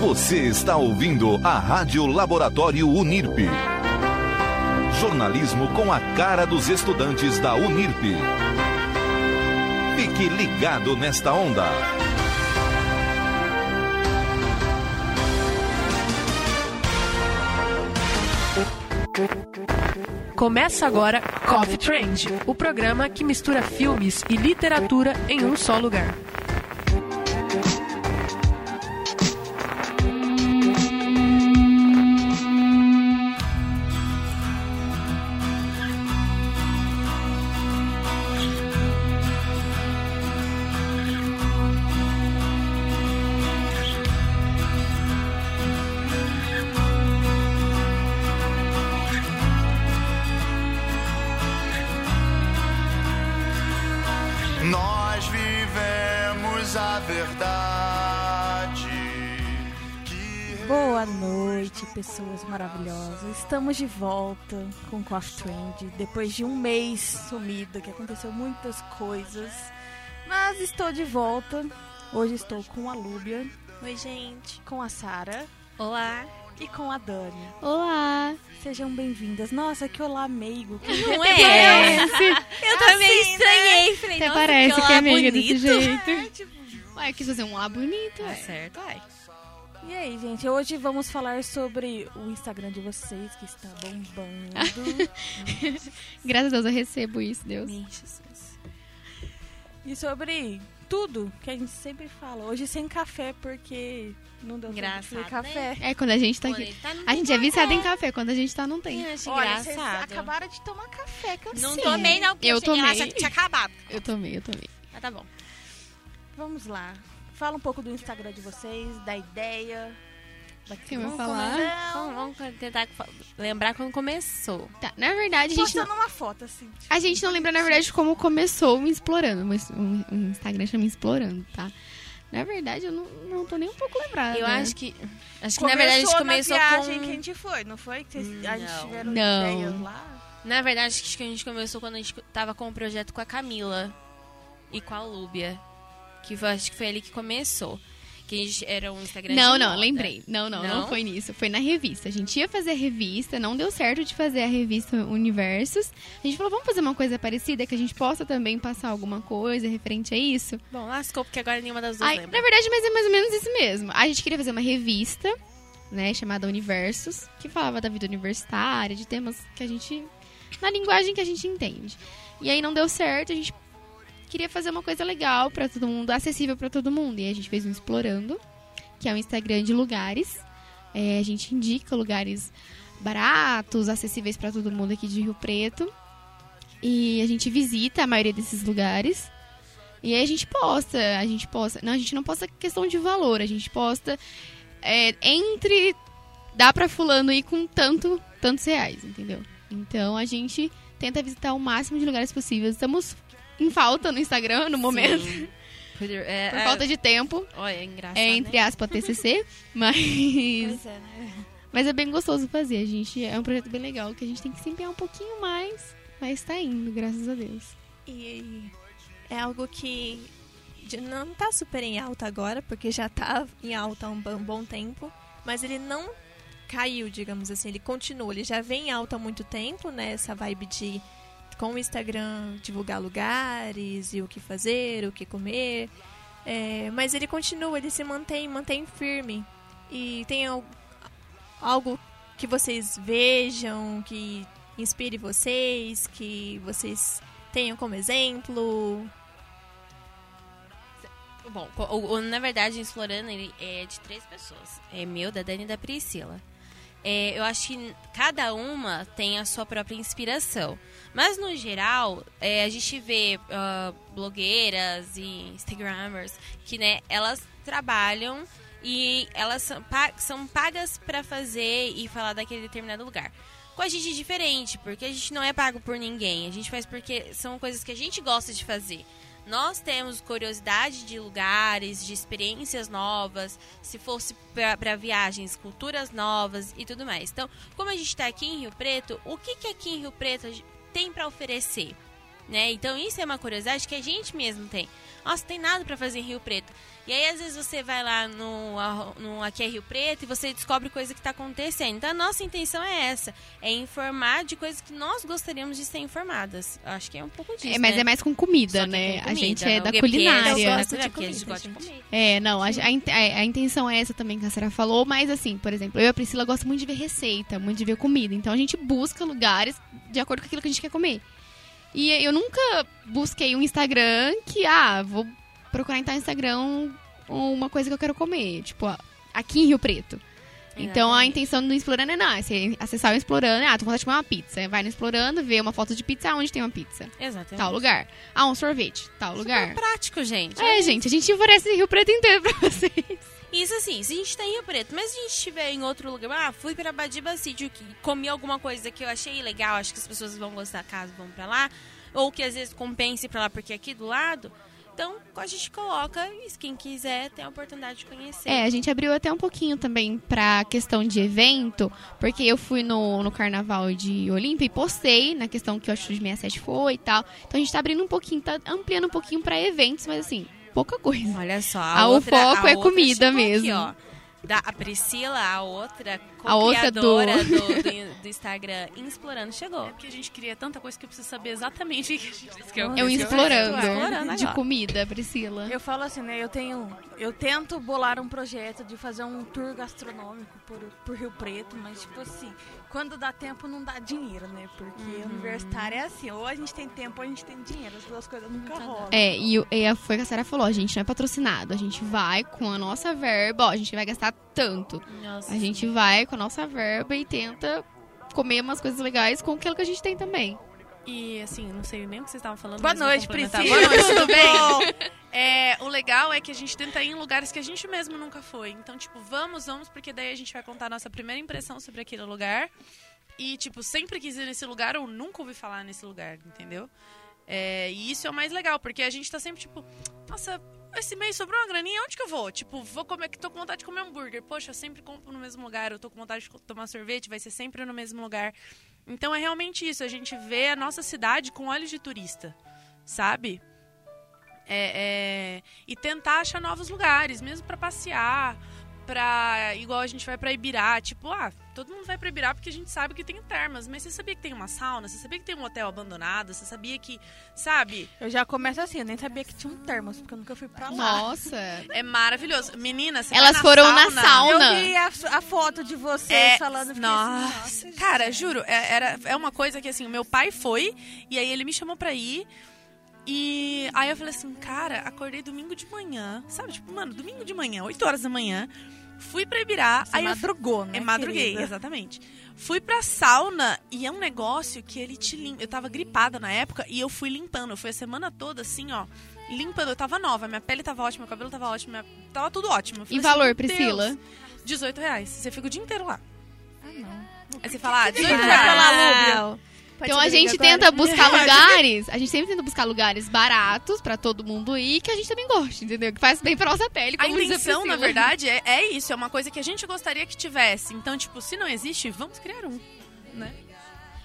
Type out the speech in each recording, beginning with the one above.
Você está ouvindo a Rádio Laboratório Unirp. Jornalismo com a cara dos estudantes da Unirp. Fique ligado nesta onda. Começa agora Coffee Trend, o programa que mistura filmes e literatura em um só lugar. Maravilhosas. Estamos de volta com o Coffee Trend depois de um mês sumido, que aconteceu muitas coisas. Mas estou de volta. Hoje estou com a Lúbia, Oi, gente. com a Sara Olá. e com a Dani. Olá! Sejam bem-vindas. Nossa, que olá meigo. Que Não é? Eu também assim, estranhei. Falei, Até parece que, olá é amiga bonito. desse jeito. Ué, quis fazer um lá bonito, Tá ué. certo, ai. E aí, gente, hoje vamos falar sobre o Instagram de vocês, que está bombando. Graças a Deus eu recebo isso, Deus. e sobre tudo que a gente sempre fala. Hoje sem café, porque não deu tempo de Engraçado, café. É, quando a gente tá Quando aqui. tá, A gente tem é viciado em café. café, quando a gente tá, não tem. Eu acho Olha, vocês acabaram de tomar café, que eu Não sei. tomei, não, porque eu, tomei. tinha acabado. Eu tomei, eu tomei. Mas tá bom. Vamos lá. Fala um pouco do Instagram de vocês, da ideia. Vai Vamos falar? Vamos, vamos tentar lembrar quando começou. Tá, na verdade, a gente, Postando não, uma foto, assim. tipo, a gente não lembra, na verdade, como começou o Explorando. Mas o Instagram chama Explorando, tá? Na verdade, eu não, não tô nem um pouco lembrada. Eu acho que. Acho que na verdade a gente começou na viagem com. que a gente foi, não foi? Que vocês, a gente Não. tiveram Não. ideias lá. Na verdade, acho que a gente começou quando a gente tava com o projeto com a Camila e com a Lúbia. Que foi, acho que foi ali que começou. Que a gente era um Instagram Não, de não, moda. lembrei. Não, não, não, Não? foi nisso. Foi na revista. A gente ia fazer a revista, não deu certo de fazer a revista Universos. A gente falou, vamos fazer uma coisa parecida, que a gente possa também passar alguma coisa referente a isso. Bom, lascou, porque agora nenhuma das duas Aí, lembra. na verdade, mas é mais ou menos isso mesmo. A gente queria fazer uma revista, né, chamada Universos, que falava da vida universitária, de temas que a gente. na linguagem que a gente entende. E aí não deu certo, a gente queria fazer uma coisa legal pra todo mundo, acessível pra todo mundo. E a gente fez um Explorando, que é um Instagram de lugares. É, a gente indica lugares baratos, acessíveis pra todo mundo aqui de Rio Preto. E a gente visita a maioria desses lugares. E aí a gente posta, a gente posta. Não, a gente não posta questão de valor, a gente posta é, entre. Dá pra fulano ir com tanto, tantos reais, entendeu? Então a gente tenta visitar o máximo de lugares possíveis. Estamos em falta no Instagram no momento, Sim. Por, é, por é, falta de tempo. Olha, é engraçado. É entre né? aspas TCC, mas Pois é, né? mas é bem gostoso fazer. A gente é um projeto bem legal que a gente tem que se empenhar um pouquinho mais, mas tá indo, graças a Deus. E é algo que não tá super em alta agora, porque já tá em alta há um bom tempo, mas ele não caiu, digamos assim, ele continua, ele já vem em alta há muito tempo, né, essa vibe de com o Instagram divulgar lugares e o que fazer, o que comer, É, mas ele continua, ele se mantém, mantém firme. E tem al- algo que vocês vejam, que inspire vocês, que vocês tenham como exemplo. Bom, o, o- na verdade, Explorando ele é de três pessoas. É meu, da Dani e da Priscila. É, eu acho que cada uma tem a sua própria inspiração. Mas, no geral, é, a gente vê ah, blogueiras e Instagrammers que, né, elas trabalham e elas são, pa- são pagas pra fazer e falar daquele determinado lugar. Com a gente é diferente, porque a gente não é pago por ninguém. A gente faz porque são coisas que a gente gosta de fazer. Nós temos curiosidade de lugares, de experiências novas, se fosse para viagens, culturas novas e tudo mais. Então, como a gente está aqui em Rio Preto, o que, que aqui em Rio Preto tem para oferecer? Né? Então, isso é uma curiosidade que a gente mesmo tem. Nossa, tem nada para fazer em Rio Preto. E aí, às vezes, você vai lá no, no Aqui é Rio Preto e você descobre coisa que tá acontecendo. Então, a nossa intenção é essa. É informar de coisas que nós gostaríamos de ser informadas. Acho que é um pouco disso, É, mas né? é mais com comida, né? com A comida, gente é o da porque culinária. Eu gosto de porque a gente gosta de gente. comer. É, não, a, a in- a- a intenção é essa também que a Sarah falou, mas assim, por exemplo, eu e a Priscila gosto muito de ver receita, muito de ver comida. Então a gente busca lugares de acordo com aquilo que a gente quer comer. E eu nunca busquei um Instagram que, ah, vou procurar em tal Instagram uma coisa que eu quero comer. Tipo, aqui em Rio Preto. Então a intenção do Explorando é não, é você acessar o Explorando, ah, tô com vontade de comer uma pizza. Vai no Explorando, vê uma foto de pizza, onde tem uma pizza. Exatamente. Tal lugar. Ah, um sorvete, tal lugar. Super prático, gente. É, gente, a gente oferece Rio Preto inteiro pra vocês. Isso assim, se a gente tá em Rio Preto, mas se a gente estiver em outro lugar, ah, fui pra Badiba City, que comi alguma coisa que eu achei legal, acho que as pessoas vão gostar caso vão pra lá, ou que às vezes compense pra lá porque é aqui do lado. Então, a gente coloca e quem quiser tem a oportunidade de conhecer. É, a gente abriu até um pouquinho também pra questão de evento, porque eu fui no, no carnaval de Olímpia e postei na questão que o Atitude 67 foi e tal. Então a gente tá abrindo um pouquinho, tá ampliando um pouquinho pra eventos, mas assim, pouca coisa. Olha só, Ah, o foco é comida mesmo. Aqui, ó. Da, a Priscila, a outra A outra do- co-criadora do... Do, do Instagram Explorando, chegou. É porque a gente queria tanta coisa que eu preciso saber exatamente o que a gente quer. É um explorando, explorando de agora. comida, Priscila. Eu falo assim, né? Eu tenho. Eu tento bolar um projeto de fazer um tour gastronômico por, por Rio Preto, mas tipo assim, quando dá tempo não dá dinheiro, né? Porque universitário é assim, ou a gente tem tempo ou a gente tem dinheiro, as duas coisas nunca rolam. É, e, o- e a- foi o que a Sarah falou, a gente não é patrocinado, a gente vai com a nossa verba, ó, a gente vai gastar tanto. Nossa. A gente vai com a nossa verba e tenta comer umas coisas legais com aquilo que a gente tem também. E assim, não sei nem o que vocês estavam falando. Boa noite. Priscila. Boa noite, tudo Tudo bem? É, o legal é que a gente tenta ir em lugares que a gente mesmo nunca foi. Então, tipo, vamos, vamos, porque daí a gente vai contar a nossa primeira impressão sobre aquele lugar. E, tipo, sempre quis ir nesse lugar ou nunca ouvi falar nesse lugar, entendeu? É, e isso é o mais legal, porque a gente tá sempre, tipo, nossa, esse mês sobrou uma graninha, onde que eu vou? Tipo, vou comer, que tô com vontade de comer hambúrguer. Poxa, eu sempre compro no mesmo lugar, eu tô com vontade de tomar sorvete, vai ser sempre no mesmo lugar. Então é realmente isso, a gente vê a nossa cidade com olhos de turista, sabe? É, é, e tentar achar novos lugares, mesmo pra passear, pra. Igual a gente vai pra Ibirá, tipo, ah, todo mundo vai pra Ibirá porque a gente sabe que tem termas, mas você sabia que tem uma sauna? Você sabia que tem um hotel abandonado? Você sabia que. Sabe? Eu já começo assim, eu nem sabia que tinha um termos, porque eu nunca fui pra lá. Nossa. É maravilhoso. Meninas, Elas na foram na sauna, sauna. Eu vi a, a foto de vocês É, falando fiquei nossa, assim, nossa, cara, gente. juro, é, era, é uma coisa que assim, o meu pai foi e aí ele me chamou pra ir. E aí eu falei assim, cara, acordei domingo de manhã, sabe? Tipo, mano, domingo de manhã, 8 horas da manhã, fui pra Ibirá, Você aí eu madrugou, né? é madruguei, querida? exatamente. Fui pra sauna e é um negócio que ele te limpa. Eu tava gripada na época e eu fui limpando. Eu fui a semana toda assim, ó, limpando. Eu tava nova, minha pele tava ótima, meu cabelo tava ótimo, minha- tava tudo ótimo. Eu E falei valor, assim, "Meu Priscila? Deus, 18 reais. Você fica o dia inteiro lá. Ah, não. Aí você fala, ah, 18 Vai reais. Então a gente agora? tenta buscar lugares, a gente sempre tenta buscar lugares baratos pra todo mundo ir, que a gente também goste, entendeu? Que faz bem pra nossa pele, A intenção, na verdade, é, é isso. É uma coisa que a gente gostaria que tivesse. Então, tipo, se não existe, vamos criar um. Né?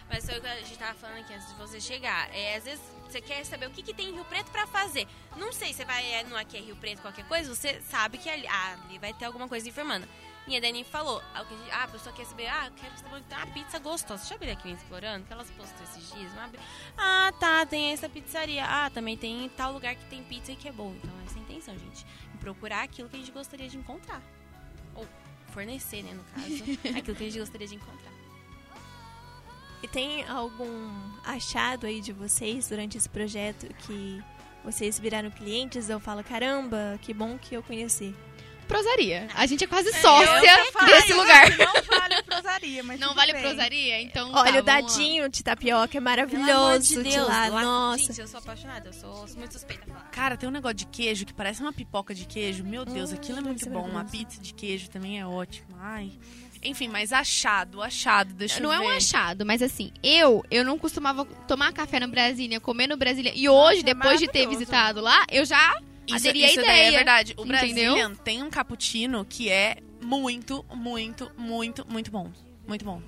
Mas foi o que a gente tava falando aqui antes de você chegar. É, às vezes você quer saber o que, que tem em Rio Preto pra fazer. Não sei, você vai é, no Aqui é Rio Preto, qualquer coisa, você sabe que ali, ah, ali vai ter alguma coisa informando. E a Dani falou, ah, a ah, a pessoa quer saber, ah, eu quero saber onde tem uma pizza gostosa. Você já viu aqui explorando? Que elas postou esses dias. Ah, tá, tem essa pizzaria. Ah, também tem tal lugar que tem pizza e que é bom. Então essa é a intenção, gente. Procurar aquilo que a gente gostaria de encontrar. Ou fornecer, né, no caso, aquilo que a gente gostaria de encontrar. E tem algum achado aí de vocês durante esse projeto que vocês viraram clientes ou falam, caramba, que bom que eu conheci. Prosaria. A gente é quase Eu sócia ia falar desse lugar. Não vale prosaria, mas Não vale bem. prosaria? Então Olha, tá, o vamos lá. dadinho de tapioca é Pelo amor maravilhoso de, lá. Nossa. Gente, eu sou apaixonada, eu sou muito suspeita. Cara, tem um negócio de queijo que parece uma pipoca de queijo. Meu Deus, Hum, aquilo é muito ser bom. Uma maravilhoso. pizza de queijo também é ótimo. Ai. Enfim, mas achado, achado. Deixa Não eu é um achado, mas assim, eu eu não costumava tomar café na Brasília, comer no Brasília. E hoje, Nossa, é depois de ter maravilhoso. visitado lá, eu já Isso, aderi à isso daí ideia. é verdade. O entendeu? Brazilian tem um cappuccino que é muito, muito, muito, muito bom. Muito bom.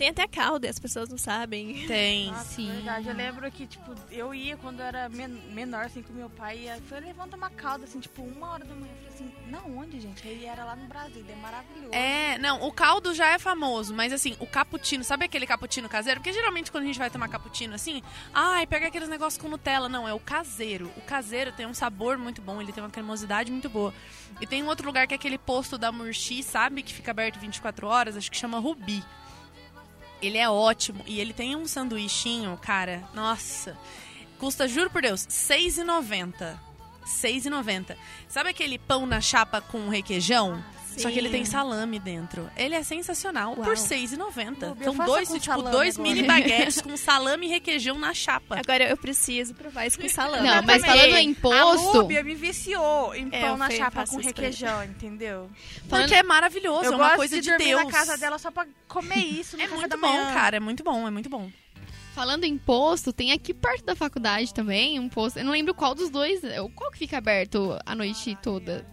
Tem até calda e as pessoas não sabem. Tem. Nossa, Sim. verdade. Eu lembro que, tipo, eu ia quando eu era men- menor, assim, com meu pai. E foi levanta uma calda, assim, tipo, uma hora da manhã. Eu falei assim, na onde, gente? Aí era lá no Brasil, é maravilhoso. É, não, o caldo já é famoso, mas assim, o cappuccino, sabe aquele cappuccino caseiro? Porque geralmente quando a gente vai tomar cappuccino assim, ai, pega aqueles negócios com Nutella. Não, é o caseiro. O caseiro tem um sabor muito bom, ele tem uma cremosidade muito boa. E tem um outro lugar que é aquele posto da Murchi, sabe? Que fica aberto 24 horas, acho que chama Rubi. Ele é ótimo e ele tem um sanduichinho, cara, nossa. Custa, juro por Deus, R$ 6,90. R$ 6,90. Sabe aquele pão na chapa com requeijão? Só que ele tem salame dentro. Ele é sensacional por Uau. R$ 6,90. Bobe, São faça dois, com tipo, salame dois agora. mini baguetes com salame e requeijão na chapa. Agora eu preciso provar isso com salame. Não, mas também. falando em A imposto, Lúbia me viciou em É, pão eu na chapa com requeijão, entendeu? falando- Porque é maravilhoso, eu é uma gosto coisa de, de, Deus. na casa dela só pra comer isso no É muito da bom, manhã. cara, é muito bom, é muito bom. falando em posto, tem aqui perto da faculdade também um posto. Eu não lembro qual dos dois, qual que fica aberto a noite toda.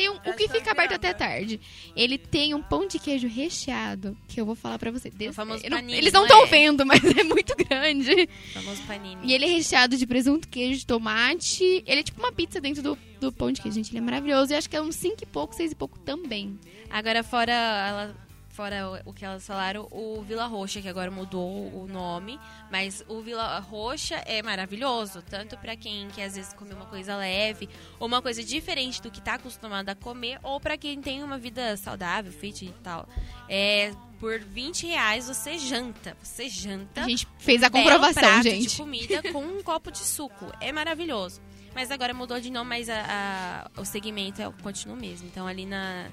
Tem um, o que fica aberto até virada. tarde. Ele tem um pão de queijo recheado, que eu vou falar pra você. Desse- famoso eu não- panini, eles não estão é? vendo, mas é muito grande. Famoso panini. E ele é recheado de presunto, queijo, de tomate. Ele é tipo uma pizza dentro do, do pão de queijo, gente. Ele é maravilhoso. E acho que é uns 5 e pouco, 6 e pouco também. Agora, fora, ela, fora o que elas falaram, o Vila Roxa, que agora mudou o nome, mas o Vila Roxa é maravilhoso, tanto pra quem quer às vezes comer uma coisa leve, ou uma coisa diferente do que tá acostumado a comer, ou pra quem tem uma vida saudável, fit e tal. É, por 20 reais você janta, você janta A gente fez a comprovação, prato gente. de comida com um copo de suco. É maravilhoso. Mas agora mudou de nome, mas a- a- o segmento é, continua o mesmo. Então ali na,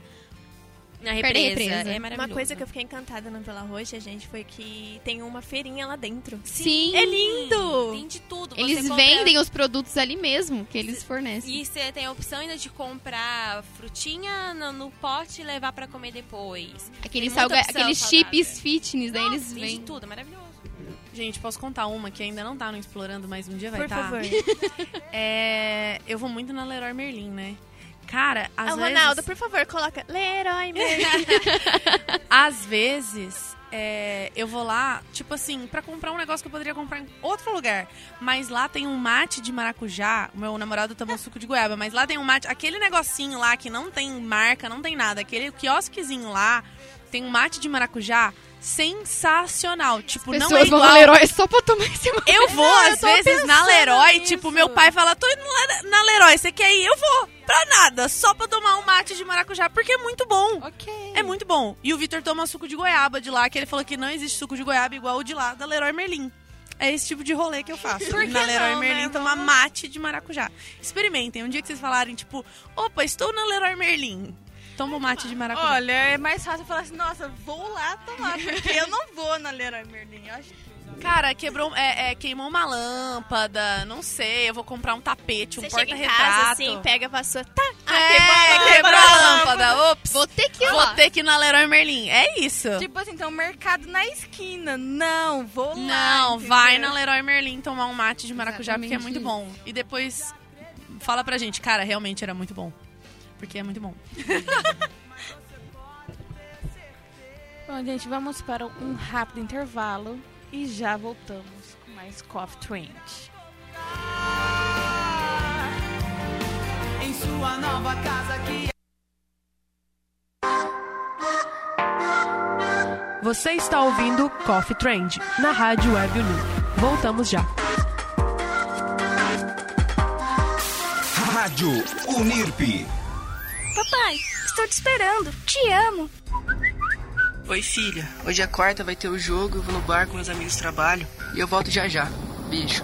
na represa, represa. é maravilhoso. Uma coisa que eu fiquei encantada no Vila Roxa, gente, foi que tem uma feirinha lá dentro. Sim. É lindo! Tem de tudo. Você Eles compra- vendem os produtos ali mesmo, que eles fornecem. E você tem a opção ainda de comprar frutinha no, no pote e levar pra comer depois. Aqueles, salga... aqueles saudável. chips fitness, daí Nossa, eles tem de vendem. tudo, é maravilhoso. Gente, posso contar uma que ainda não tá no Explorando, mas um dia vai Por estar. favor. É, eu vou muito na Leroy Merlin, né? Cara, às Ah, vezes... Ronaldo, por favor, coloca Leroy. Às vezes, é, eu vou lá, tipo assim, pra comprar um negócio que eu poderia comprar em outro lugar. Mas lá tem um mate de maracujá. O meu namorado tomou suco de goiaba, mas lá tem um mate, aquele negocinho lá que não tem marca, não tem nada. Aquele quiosquezinho lá tem um mate de maracujá sensacional. Tipo, não Pessoas é vão igual. na Leroy só pra tomar esse mate. Eu vou, Não, eu às tô vezes, na Leroy. nisso. Tipo, meu pai fala, tô indo lá na Leroy, você quer ir? Eu vou. Pra nada, só pra tomar um mate de maracujá, porque é muito bom. Ok. É muito bom. E o Vitor toma suco de goiaba de lá, que ele falou que não existe suco de goiaba igual o de lá, da Leroy Merlin. É esse tipo de rolê que eu faço. Por que na Leroy não, Merlin né? tomar mate de maracujá. Experimentem. Um dia que vocês falarem, tipo, opa, estou na Leroy Merlin. Toma um mate de maracujá. Olha, é mais fácil falar assim, nossa, vou lá tomar, porque eu não vou na Leroy Merlin. Eu acho Cara, quebrou, é, é, queimou uma lâmpada, não sei, eu vou comprar um tapete, um porta-retrato. assim, pega a vassoura. Tá, É, quebrou a lâmpada. Ops. Vou ter que ir Vou lá. ter que ir na Leroy Merlin. É isso. Tipo assim, tem um mercado na esquina. Não, vou lá. Não, entendeu? vai na Leroy Merlin tomar um mate de maracujá, porque é Exatamente muito bom. E depois fala pra gente, cara, realmente era muito bom. Porque é muito bom. Bom, gente, vamos para um rápido intervalo e já voltamos com mais Coffee Trend. em sua nova casa que Você está ouvindo Coffee Trend na Rádio Web Uni. Voltamos já. Rádio Unirp. Papai, estou te esperando. Te amo. Oi, filha. Hoje é quarta, vai ter o jogo. Eu vou no bar com meus amigos do trabalho. E eu volto já já. Beijo.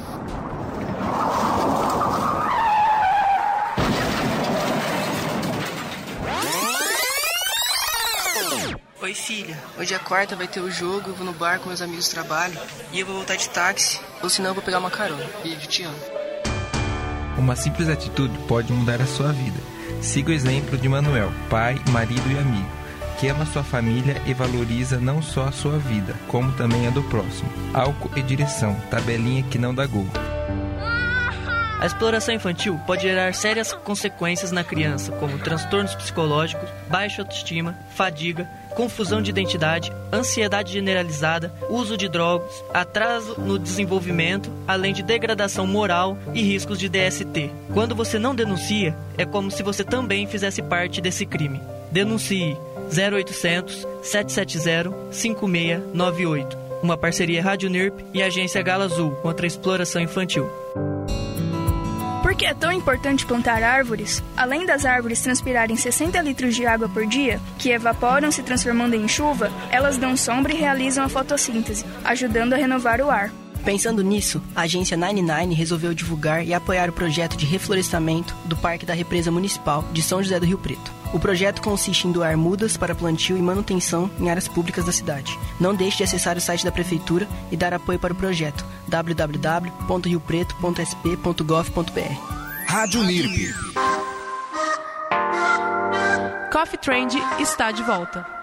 Oi, filha. Hoje é quarta, vai ter o jogo. Eu vou no bar com meus amigos do trabalho. E eu vou voltar de táxi. Ou senão eu vou pegar uma carona. Beijo, te amo. Uma simples atitude pode mudar a sua vida. Siga o exemplo de Manuel, pai, marido e amigo, que ama sua família e valoriza não só a sua vida, como também a do próximo. Álcool e direção, tabelinha que não dá gol. A exploração infantil pode gerar sérias consequências na criança, como transtornos psicológicos, baixa autoestima, fadiga, confusão de identidade, ansiedade generalizada, uso de drogas, atraso no desenvolvimento, além de degradação moral e riscos de DST. Quando você não denuncia, é como se você também fizesse parte desse crime. Denuncie 0800 770 5698. Uma parceria Rádio NIRP e Agência Gala Azul contra a exploração infantil. Por que é tão importante plantar árvores? Além das árvores transpirarem 60 litros de água por dia, que evaporam se transformando em chuva, elas dão sombra e realizam a fotossíntese, ajudando a renovar o ar. Pensando nisso, a agência 99 resolveu divulgar e apoiar o projeto de reflorestamento do Parque da Represa Municipal de São José do Rio Preto. O projeto consiste em doar mudas para plantio e manutenção em áreas públicas da cidade. Não deixe de acessar o site da prefeitura e dar apoio para o projeto www.riopreto.sp.gov.br. Rádio NIRP. Coffee Trend está de volta.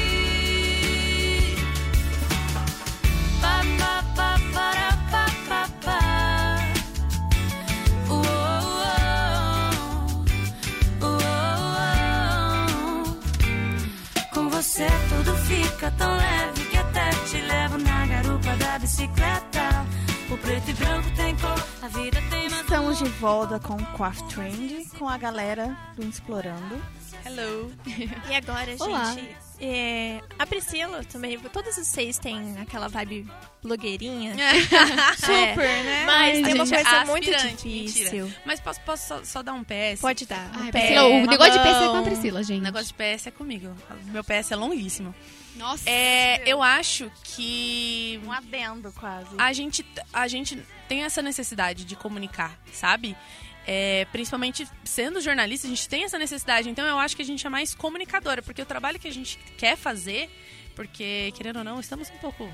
Você tudo fica tão leve que até te levo na garupa da bicicleta. O preto e branco tem cor, a vida tem mais Estamos de volta com o Quaff Trend, com a galera do Explorando. Hello. E agora, Olá. É, a Priscila também, todos vocês têm aquela vibe blogueirinha. Super, né? Mas tem uma é coisa muito difícil. mentira. Mas posso, posso só, só dar um PS? Pode dar. Ai, Um Priscila, o negócio de PS é com a. Priscila, gente. O negócio de PS é comigo. Meu PS é longuíssimo. Nossa. É, eu acho que. Um adendo quase. A gente, a gente tem essa necessidade de comunicar, sabe? É, principalmente sendo jornalista, a gente tem essa necessidade. Então eu acho que a gente é mais comunicadora, porque o trabalho que a gente quer fazer, porque, querendo ou não, estamos um pouco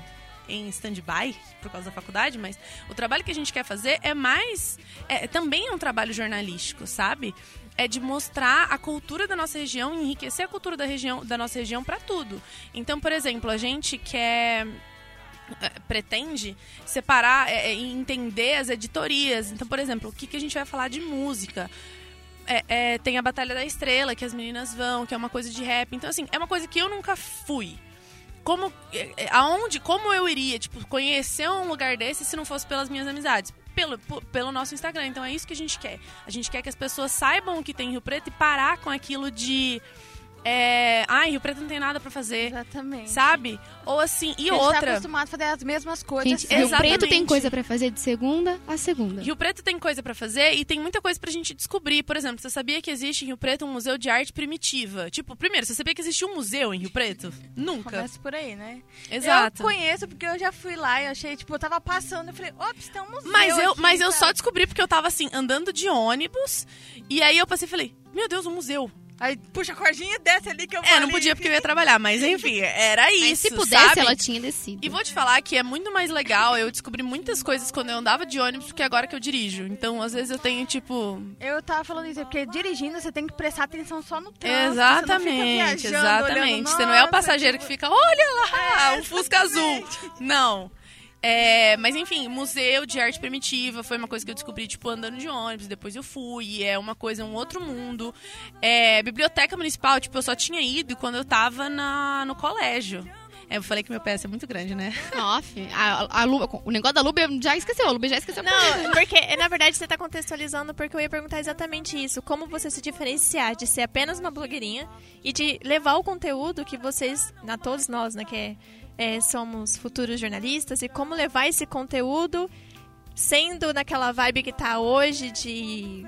em stand-by por causa da faculdade, mas o trabalho que a gente quer fazer é mais. É, também é um trabalho jornalístico, sabe? É de mostrar a cultura da nossa região, enriquecer a cultura da, região, da nossa região para tudo. Então, por exemplo, a gente quer pretende separar eh, e entender as editorias. Então, por exemplo, o que, que a gente vai falar de música? É, é, tem a Batalha da Estrela, que as meninas vão, que é uma coisa de rap. Então, assim, é uma coisa que eu nunca fui. Como, é, é, aonde, como eu iria, tipo, conhecer um lugar desse se não fosse pelas minhas amizades? Pelo, pelo nosso Instagram. Então, é isso que a gente quer. A gente quer que as pessoas saibam o que tem em Rio Preto e parar com aquilo de... É, ai, Rio Preto não tem nada pra fazer. Exatamente. Sabe? Ou assim, e tá outra... acostumado a fazer as mesmas coisas. Gente. Rio Preto tem coisa pra fazer de segunda a segunda. Rio Preto tem coisa pra fazer e tem muita coisa pra gente descobrir. Por exemplo, você sabia que existe em Rio Preto um museu de arte primitiva? Tipo, primeiro, você sabia que existe um museu em Rio Preto? Nunca. Começa por aí, né? Exato. Eu conheço porque eu já fui lá e eu achei, tipo, eu tava passando, eu falei, ops, tem um museu Mas eu, aqui, mas eu sabe? só descobri porque eu tava assim, andando de ônibus, e aí eu passei e falei, meu Deus, um museu. Aí puxa a cordinha e desce ali que eu vou É, não podia porque eu ia trabalhar, mas enfim, era isso. Mas se pudesse, sabe? ela tinha descido. E vou te falar que é muito mais legal. Eu descobri muitas coisas quando eu andava de ônibus do que agora que eu dirijo. Então, às vezes eu tenho, tipo. Eu tava falando isso, porque dirigindo você tem que prestar atenção só no trânsito. Exatamente, você não fica viajando, exatamente. olhando, Você não é o "Nossa, passageiro que fica, olha lá, É, o Fusca Azul. Não. É, mas enfim, museu de arte primitiva foi uma coisa que eu descobri, tipo, andando de ônibus, depois eu fui, e é uma coisa, um outro mundo. É, biblioteca municipal, tipo, eu só tinha ido quando eu tava na, no colégio. É, eu falei que meu PS é muito grande, né? Off. A, a Lu- o negócio da Luba já esqueceu. A Luba já esqueceu. Não, porque na verdade você tá contextualizando porque eu ia perguntar exatamente isso. Como você se diferenciar de ser apenas uma blogueirinha e de levar o conteúdo que vocês, na todos nós, né, que é, é, somos futuros jornalistas, e como levar esse conteúdo sendo naquela vibe que tá hoje de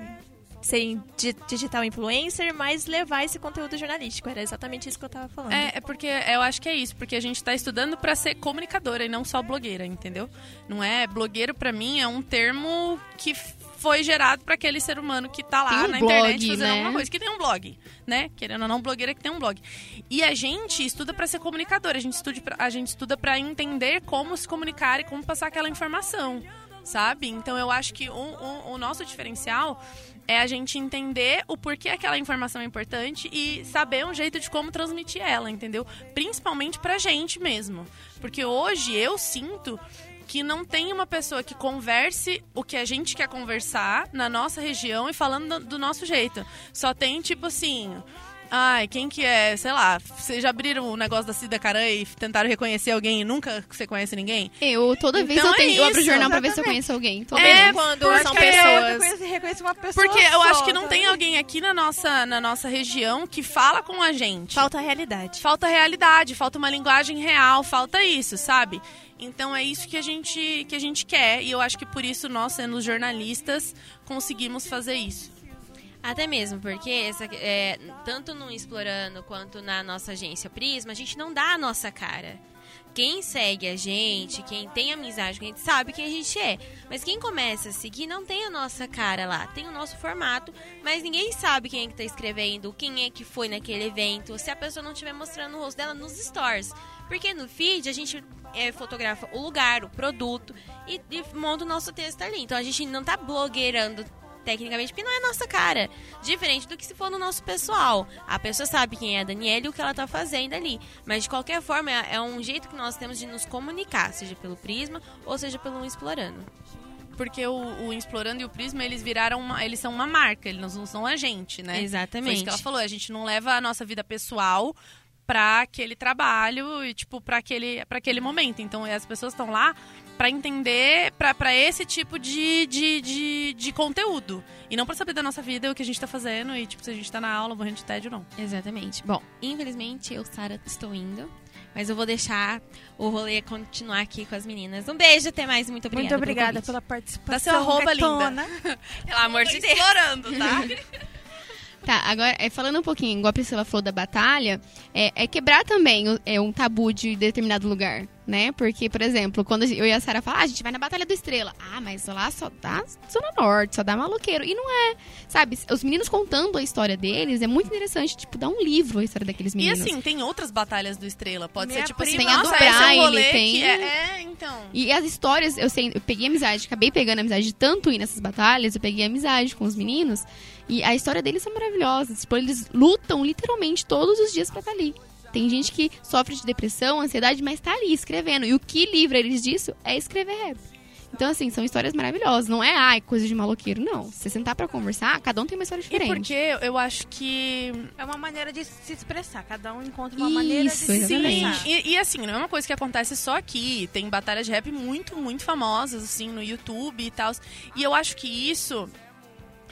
ser di- digital influencer, mas levar esse conteúdo jornalístico. Era exatamente isso que eu tava falando. É, é porque eu acho que é isso, porque a gente tá estudando pra ser comunicadora e não só blogueira, entendeu? Não é blogueiro pra mim é um termo que foi gerado pra aquele ser humano que tá lá um na blog, internet fazendo né? alguma coisa, que tem um blog, né? Querendo ou não, blogueira que tem um blog. E a gente estuda pra ser comunicadora, a gente estuda pra, a gente estuda para entender como se comunicar e como passar aquela informação, sabe? Então eu acho que o, o, o nosso diferencial é a gente entender o porquê aquela informação é importante e saber um jeito de como transmitir ela, entendeu? Principalmente pra gente mesmo. Porque hoje eu sinto que não tem uma pessoa que converse o que a gente quer conversar na nossa região e falando do, nosso jeito. Só tem tipo assim. Ai, quem que é, sei lá, vocês já abriram o negócio da Cida Caran e tentaram reconhecer alguém e nunca você conhece ninguém? Eu, toda vez Então eu, tenho, é eu abro o jornal pra ver se eu exatamente. conheço alguém. Toda É, vez. quando porque são Eu pessoas. conheço, reconheço uma pessoa Porque eu acho só, que não tá tem alguém aqui na nossa, na nossa região que fala com a gente. Falta a realidade. Falta realidade, falta uma linguagem real, falta isso, sabe? Então é isso que a gente que a gente quer e eu acho que por isso nós, sendo jornalistas, conseguimos fazer isso. Até mesmo, porque essa, é, tanto no Explorando quanto na nossa agência Prisma, a gente não dá a nossa cara. Quem segue a gente, quem tem amizade com a gente, sabe quem a gente é. Mas quem começa a seguir não tem a nossa cara lá. Tem o nosso formato, mas ninguém sabe quem é que tá escrevendo, quem é que foi naquele evento, se a pessoa não estiver mostrando o rosto dela nos stories. Porque no feed a gente é, fotografa o lugar, o produto e, e monta o nosso texto ali. Então a gente não tá blogueirando tecnicamente, porque não é a nossa cara. Diferente do que se for no nosso pessoal. A pessoa sabe quem é a Daniela e o que ela tá fazendo ali. Mas de qualquer forma, é, é um jeito que nós temos de nos comunicar, seja pelo Prisma ou seja pelo Explorando. Porque o, o Explorando e o Prisma, eles viraram uma, eles são uma marca, eles não são a gente, né? Exatamente. Foi isso que ela falou, a gente não leva a nossa vida pessoal pra aquele trabalho e tipo para aquele para aquele momento. Então as pessoas estão lá pra entender pra pra esse tipo de, de, de, de conteúdo e não pra saber da nossa vida o que a gente tá fazendo e tipo se a gente tá na aula morrendo de tédio ou não. Exatamente. Bom, infelizmente eu, Sara, estou indo. Mas eu vou deixar o rolê continuar aqui com as meninas. Um beijo, até mais. Muito obrigada. Muito obrigada pela participação. Dá seu arroba gatona. linda. Pelo amor de Deus. Explorando, tá? Tá, agora, é, falando um pouquinho, igual a Priscila falou da batalha, é, é quebrar também o- é, um tabu de determinado lugar, né? Porque, por exemplo, quando eu e a Sara falam, ah, a gente vai na Batalha do Estrela. Ah, mas lá só dá Zona Norte, só dá maloqueiro. E não é, sabe? Os meninos contando a história deles é muito interessante, tipo, dar um livro a história daqueles E meninos. assim, tem outras batalhas do Estrela. Pode Minha ser tipo assim, Tem a do é um Braille, rolê tem- é, é, então. E as histórias, eu sei, eu peguei amizade, acabei pegando amizade de tanto ir nessas batalhas, eu peguei amizade com os meninos. E a história deles são maravilhosas. Tipo, eles lutam literalmente todos os dias pra estar ali. Tem gente que sofre de depressão, ansiedade, mas tá ali escrevendo. E o que livra eles disso é escrever rap. Então, assim, são histórias maravilhosas. Não é, ai, coisa de maloqueiro, não. Se você sentar pra conversar, cada um tem uma história E diferente. porque eu acho que É uma maneira de se expressar. Cada um encontra uma maneira de Isso, se expressar. E, e, assim, não é uma coisa que acontece só aqui. Tem batalhas de rap muito, muito famosas, assim, no YouTube e tal. E eu acho que isso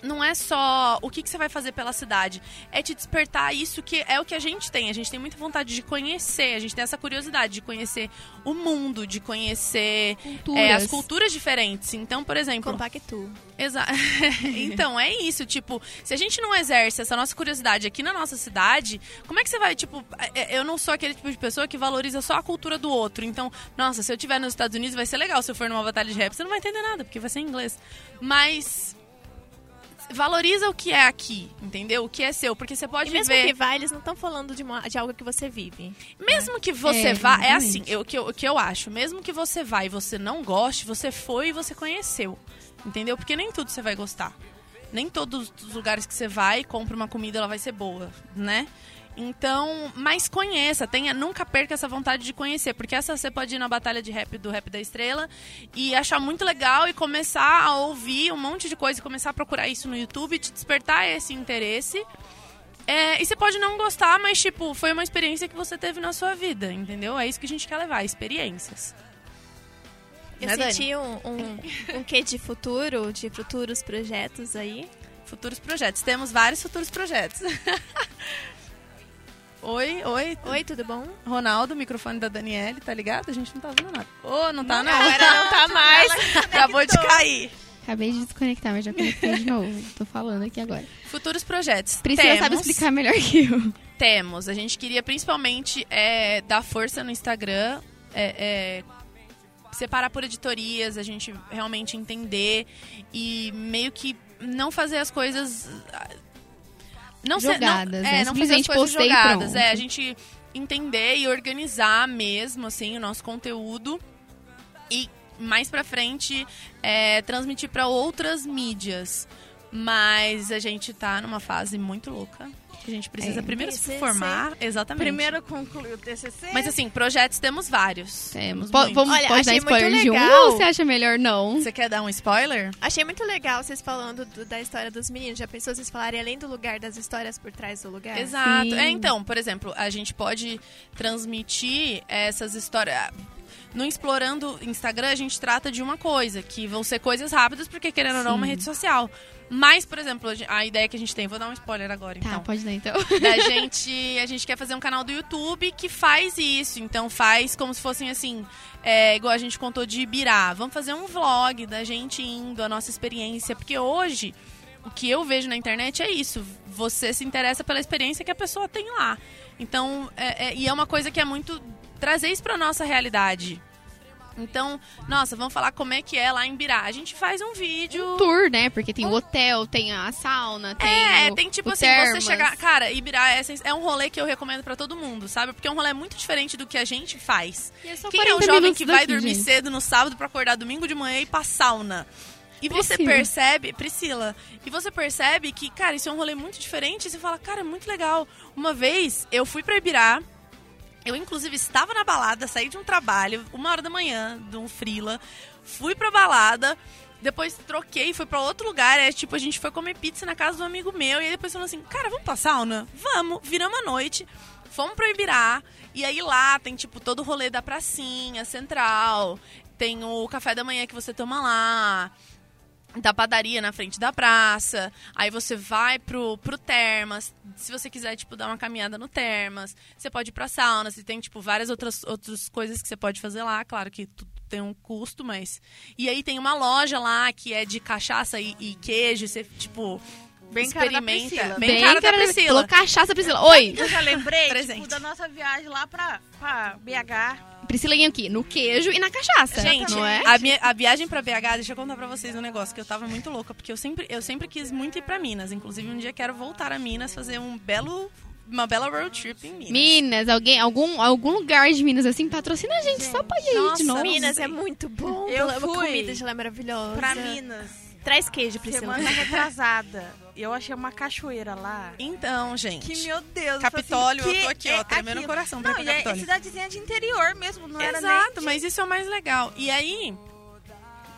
não é só o que, que você vai fazer pela cidade. É te despertar isso que é o que a gente tem. A gente tem muita vontade de conhecer. A gente tem essa curiosidade de conhecer o mundo, de conhecer Culturas. é, as culturas diferentes. Então, por exemplo. Compactu. Exato. então, é isso. Tipo, se a gente não exerce essa nossa curiosidade aqui na nossa cidade, como é que você vai, tipo, é, eu não sou aquele tipo de pessoa que valoriza só a cultura do outro. Então, nossa, se eu estiver nos Estados Unidos vai ser legal. Se eu for numa batalha de rap, você não vai entender nada, porque vai ser em inglês. Mas valoriza o que é aqui, entendeu? O que é seu, porque você pode E mesmo viver... que vá, eles não estão falando de, uma- de algo que você vive. Mesmo que você É, vá, é exatamente. assim, eu- o que eu, o que eu acho, mesmo que você vá e você não goste, você foi e você conheceu, entendeu? Porque nem tudo você vai gostar. Nem todos os lugares que você vai, compra uma comida, ela vai ser boa, né? Então, mas conheça, tenha, nunca perca essa vontade de conhecer, porque essa você pode ir na batalha de rap do Rap da Estrela e achar muito legal e começar a ouvir um monte de coisa, e começar a procurar isso no YouTube, te despertar esse interesse. É, e você pode não gostar, mas, tipo, foi uma experiência que você teve na sua vida, entendeu? É isso que a gente quer levar, experiências. Eu Né, Dani? senti um, um, um quê de futuro, de futuros projetos aí. Futuros projetos. Temos vários futuros projetos. oi, oi. Oi, tudo bom? Ronaldo, microfone da Daniele, tá ligado? A gente não tá vendo nada. Ô, não tá não. Agora não tá mais. Acabou de cair. Acabei de desconectar, mas já conectei de novo. Tô falando aqui agora. Futuros projetos. Priscila Temos- sabe explicar melhor que eu. Temos. A gente queria principalmente é, dar força no Instagram, é, é, separar por editorias, a gente realmente entender e meio que não fazer as coisas. Não ser- Jogadas, não, né? é, não fazer as coisas jogadas. É, a gente entender e organizar mesmo assim o nosso conteúdo e mais pra frente é, transmitir pra outras mídias. Mas a gente tá numa fase muito louca. que A gente precisa É. primeiro se TCC. formar, exatamente. Primeiro concluir o TCC. Mas assim, projetos temos vários. Temos. Po- vamos- pode dar spoiler de um ou você acha melhor não? Você quer dar um spoiler? Achei muito legal vocês falando do- da história dos meninos. Já pensou vocês falarem além do lugar das histórias por trás do lugar? Exato. É, então, por exemplo, a gente pode transmitir essas histórias. No Explorando Instagram, a gente trata de uma coisa, que vão ser coisas rápidas, porque querendo ou não, é uma Sim. rede social. Mas, por exemplo, a ideia que a gente tem, vou dar um spoiler agora, Tá, então. pode dar então. da gente, a gente quer fazer um canal do YouTube que faz isso. Então faz como se fossem assim, é, igual a gente contou de Ibirá. Vamos fazer um vlog da gente indo, a nossa experiência, porque hoje o que eu vejo na internet é isso. Você se interessa pela experiência que a pessoa tem lá. Então, é- é- e é uma coisa que é muito trazer isso pra nossa realidade. Então, nossa, vamos falar como é que é lá em Birá. A gente faz um vídeo. Um tour, né? Porque tem o hotel, tem a sauna, tem É, o- tem tipo assim, termas. você chegar. Cara, Ibirá é, é um rolê que eu recomendo pra todo mundo, sabe? Porque é um rolê muito diferente do que a gente faz. E é só Quem é o 40 jovem que vai daqui, dormir gente. cedo no sábado pra acordar domingo de manhã e ir pra sauna? E você Priscila. percebe, Priscila, e você percebe que, cara, isso é um rolê muito diferente. E você fala, cara, é muito legal. Uma vez eu fui pra Ibirá, eu, inclusive, estava na balada, saí de um trabalho, uma hora da manhã, de um frila. Fui pra balada, depois troquei, fui pra outro lugar. É tipo, a gente foi comer pizza na casa de um amigo meu. E aí depois falou assim, cara, vamos pra sauna? Vamos. Viramos a noite, fomos pro Ibirá. E aí lá tem, tipo, todo o rolê da pracinha, central. Tem o café da manhã que você toma lá da padaria na frente da praça. Aí você vai pro, pro Termas. Se você quiser, tipo, dar uma caminhada no Termas. Você pode ir pra sauna. Você tem, tipo, várias outras, outras coisas que você pode fazer lá. Claro que tudo tem um custo, mas... E aí tem uma loja lá que é de cachaça e, e queijo. Você, tipo... Bem cara da experimenta. Priscila. Bem, Bem cara, cara da Priscila. Falou cachaça, Priscila. Oi. Eu já lembrei tipo, da nossa viagem lá pra, pra BH. Priscila ia aqui no queijo e na cachaça. Gente, não é? a, minha, a viagem pra BH, deixa eu contar pra vocês um negócio que eu tava muito louca, porque eu sempre, eu sempre quis muito ir pra Minas. Inclusive, um dia quero voltar a Minas, fazer um belo, uma bela road trip em Minas. Minas, alguém, algum, algum lugar de Minas assim, patrocina a gente, só pode ir Nossa, de novo. Minas é muito bom. Eu a fui comida de lá é maravilhosa. Pra Minas. Traz queijo, Priscila. Semana retrasada. Eu achei uma cachoeira lá. Então, gente. Que, meu Deus. Capitólio, assim, eu tô aqui, ó, é tremendo o coração Não, e é cidadezinha de interior mesmo, não era nem Exato, mas isso é o mais legal. E aí.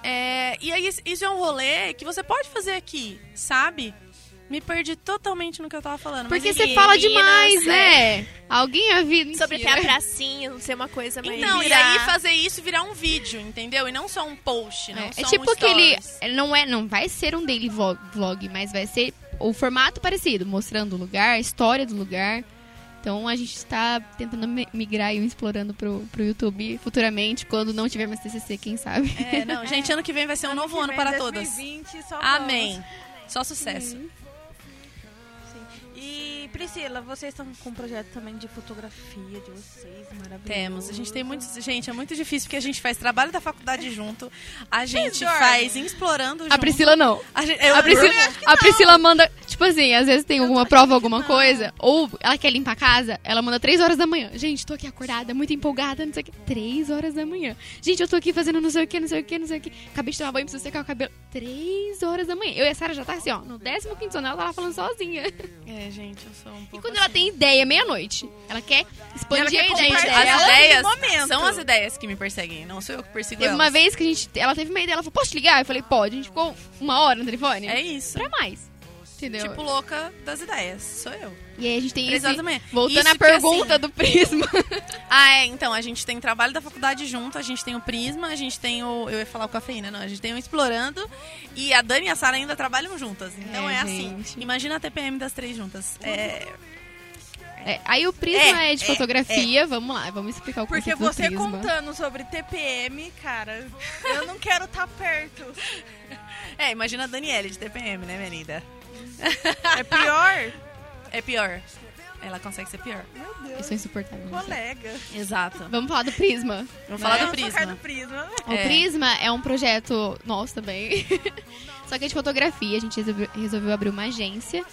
é, e aí, isso é um rolê que você pode fazer aqui, sabe? Me perdi totalmente no que eu tava falando. mas Porque você fala demais, é. né? Alguém a vida. Sobre ter a pracinha, não ser uma coisa mais... Então, e aí fazer isso virar um vídeo, entendeu? E não só um post, não É, é tipo um aquele. Não, é, não vai ser um daily vlog, mas vai ser o formato parecido, mostrando o lugar, a história do lugar. Então a gente está tentando mi- migrar e explorando pro, pro YouTube futuramente, quando não tiver mais TCC, quem sabe. É, não, gente, ano que vem vai ser um novo ano para todas. 2020, só Amém. Só sucesso. vamos. E, Priscila, vocês estão com um projeto também de fotografia de vocês, maravilhoso. Temos. A gente tem muitos. Gente, é muito difícil porque a gente faz trabalho da faculdade junto. A gente faz explorando junto. A Priscila não. A, gente- eu- A Priscila, a Priscila manda, tipo assim, às vezes tem alguma prova, alguma coisa, ou ela quer limpar a casa, ela manda três horas da manhã. Gente, tô aqui acordada, muito empolgada, não sei o que. Três horas da manhã. Gente, eu tô aqui fazendo não sei o que, não sei o que, não sei o que. Acabei de tomar banho, preciso secar o cabelo. Três horas da manhã. Eu e a Sara já tá assim, ó, no 15 sono, ela tava falando sozinha. É, gente, um pouco. E quando ela tem ideia, meia-noite, ela quer expandir Ela a quer ideia compartilhar. dela. As ideias são as ideias que me perseguem, não sou eu que persigo Teve elas. uma vez que a gente. Ela teve uma ideia, ela falou, posso te ligar? Eu falei, pode. A gente ficou uma hora no telefone. É isso. Pra mais. Entendeu? Tipo, louca das ideias. Sou eu. E aí a gente tem Três esse... manhã. Voltando Isso à que, pergunta assim, do Prisma. Ah, é, então, a gente tem trabalho da faculdade junto, a gente tem o Prisma, a gente tem o. Eu ia falar o cafeína, não, a gente tem o Explorando e a Dani e a Sara ainda trabalham juntas. Então é, É, assim. Imagina a TPM das três juntas. É. É, aí o Prisma é, É, de é, fotografia. Vamos lá, vamos explicar o Porque conceito do você contando sobre TPM, cara, eu não quero estar perto. É, imagina a Daniele de TPM, né, minha linda? É pior? É pior. Ela consegue ser pior. Meu Deus. Eu sou insuportável. Colega. Exato. Vamos falar do Prisma. Vamos falar Eu do Prisma. do Prisma. O É. Prisma é um projeto nosso também. Só que é de fotografia. A gente resolveu, resolveu abrir uma agência.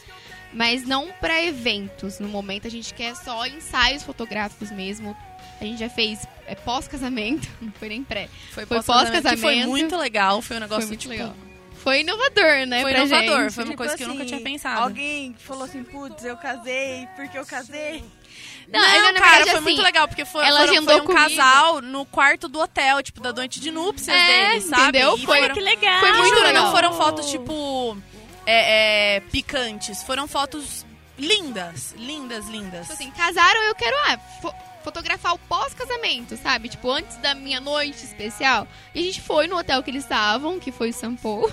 Mas não pra eventos. No momento a gente quer só ensaios fotográficos mesmo. A gente já fez é, pós-casamento. Não foi nem pré. Foi, Foi pós-casamento, que foi muito legal. Foi um negócio Foi muito tipo, legal. Foi inovador, né? Foi pra inovador, gente. foi uma coisa que eu nunca tinha pensado. Alguém falou assim, putz, eu casei porque eu casei. Não, Não, na cara, verdade, foi assim, muito legal, porque foi, ela foram- agendou foi um comigo. casal no quarto do hotel, tipo, da noite de núpcias É, deles, sabe? entendeu? E Foi- foram- que legal. Foi muito legal. não foram fotos, tipo, é, é, picantes. Foram fotos lindas, lindas, lindas. Tipo assim, casaram, eu quero ah, fo- fotografar o pós-casamento, sabe? Tipo, antes da minha noite especial. E a gente foi no hotel que eles estavam, que foi o Sampo.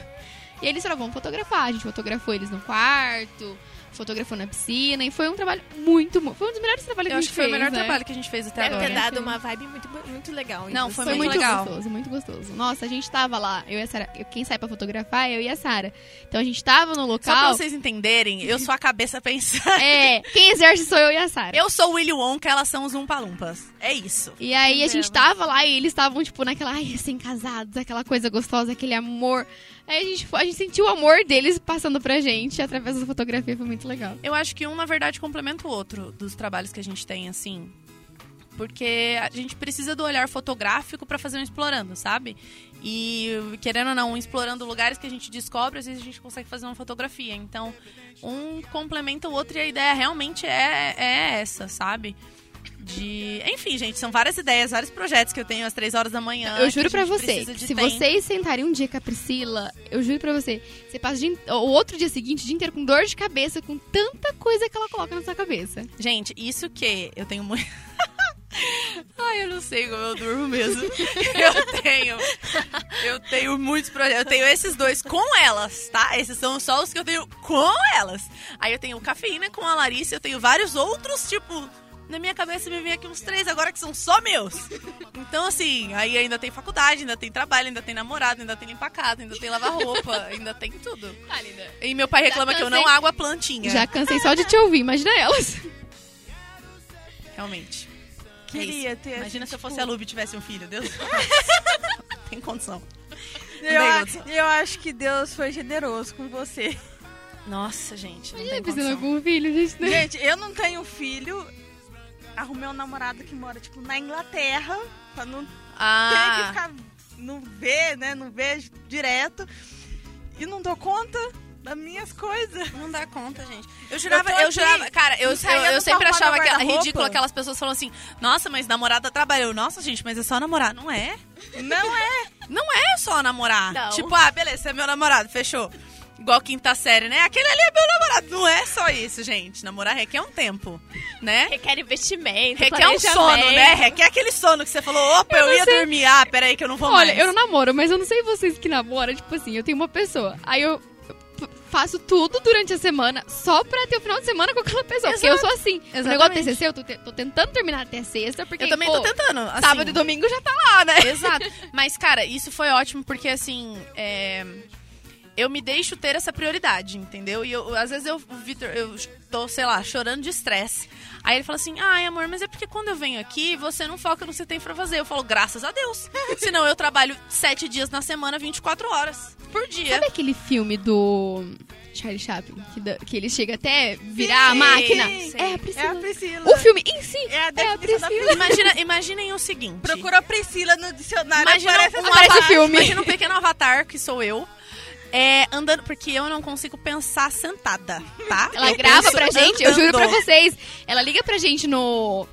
E eles falaram, vamos fotografar. A gente fotografou eles no quarto, fotografou na piscina. E foi um trabalho muito... mu- Foi um dos melhores trabalhos Eu que a acho gente que foi o fez, melhor né? trabalho que a gente fez até Deve agora. ter dado uma vibe muito, muito legal. Não, isso. foi Foi muito muito legal. gostoso, muito gostoso. Nossa, a gente tava lá, eu e a Sara. Quem sai pra fotografar é eu e a Sara. Então a gente tava no Só local. pra vocês entenderem, eu sou a cabeça pensante. É, quem exerce sou eu e a Sara. Eu sou o Willy Wonka, elas são os Umpalumpas. É isso. E aí a gente tava lá e eles estavam, tipo, naquela, ai, recém-casados, aquela coisa gostosa, aquele amor. Aí a gente, a gente sentiu o amor deles passando pra gente através da fotografia, foi muito legal. Eu acho que um, na verdade, complementa o outro dos trabalhos que a gente tem, assim. Porque a gente precisa do olhar fotográfico pra fazer um explorando, sabe? E, querendo ou não, explorando lugares que a gente descobre, às vezes a gente consegue fazer uma fotografia. Então, um complementa o outro e a ideia realmente é, é essa, sabe? De. Enfim, gente, são várias ideias, vários projetos que eu tenho às três horas da manhã. eu juro a pra gente você, se tempo. vocês sentarem um dia com a Priscila, eu juro pra você, você passa o, outro dia seguinte, o dia inteiro com dor de cabeça, com tanta coisa que ela coloca na sua cabeça. Gente, isso que eu tenho muito. Ai, eu não sei como eu durmo mesmo. Eu tenho. Eu tenho muitos projetos. Eu tenho esses dois com elas, tá? Esses são só os que eu tenho com elas. Aí eu tenho cafeína com a Larissa, eu tenho vários outros, tipo. Na minha cabeça me vem aqui uns três agora que são só meus. Então, assim, aí ainda tem faculdade, ainda tem trabalho, ainda tem namorado, ainda tem limpar casa, ainda tem lavar roupa, ainda tem tudo. E meu pai reclama que eu não água a plantinha. Já cansei só de te ouvir, imagina elas. Realmente. Queria É ter Imagina se eu fosse tipo- a Luby e tivesse um filho, Deus. Tem condição. Eu, tem a- condição. eu acho que Deus foi generoso com você. Nossa, gente, não Imagina tem a Priscila condição. com um filho, gente. né? Gente, eu não tenho filho. Arrumei um namorado que mora, tipo, na Inglaterra. Pra não ter que Ah, ficar. Não ver, né? Não ver direto. E não dou conta das minhas coisas. não dá conta, gente. Eu jurava, eu, aqui jurava, cara, eu, eu, eu sempre achava que ridículo aquelas pessoas falando assim, nossa, mas namorada trabalhou. Nossa, gente, mas é só namorar. Não é? Não é. Não é só namorar. Não. Tipo, ah, beleza, você é meu namorado, fechou. Igual quinta série, né? Aquele ali é meu namorado. Não é só isso, gente. Namorar requer um tempo, né? Requer investimento, Requer um sono, né? Requer aquele sono que você falou, opa, eu, Eu ia sei. dormir. Ah, peraí que eu não vou Olha, mais. eu não namoro, mas eu não sei vocês que namoram. Tipo assim, eu tenho uma pessoa. Aí eu faço tudo durante a semana só pra ter o final de semana com aquela pessoa. Porque eu sou assim. O negócio do Exatamente. TCC, eu tô, te- tô tentando terminar até sexta. Porque, Eu também pô, tô tentando. assim. Sábado e domingo já tá lá, né? Exato. Mas, cara, isso foi ótimo porque, assim, é, eu me deixo ter essa prioridade, entendeu? E eu, às vezes eu, Vitor, eu tô, sei lá, chorando de estresse. Aí ele fala assim: ai, amor, mas é porque quando eu venho aqui, você não foca no que você tem pra fazer. Eu falo, graças a Deus. Senão eu trabalho sete dias na semana, 24 horas por dia. Sabe aquele filme do Charlie Chaplin? Que, da- que ele chega até virar a Sim, máquina? sim. É a Priscila. É a Priscila. O filme em si É a é a Priscila. Imagina, imaginem o seguinte. Procura a Priscila no dicionário. Imagina aparece um, Aparece avatar, filme. imagina um pequeno avatar, que sou eu. É, andando, porque eu não consigo pensar sentada, tá? Ela Eu grava pra gente, eu juro pra vocês. Ela liga pra gente no,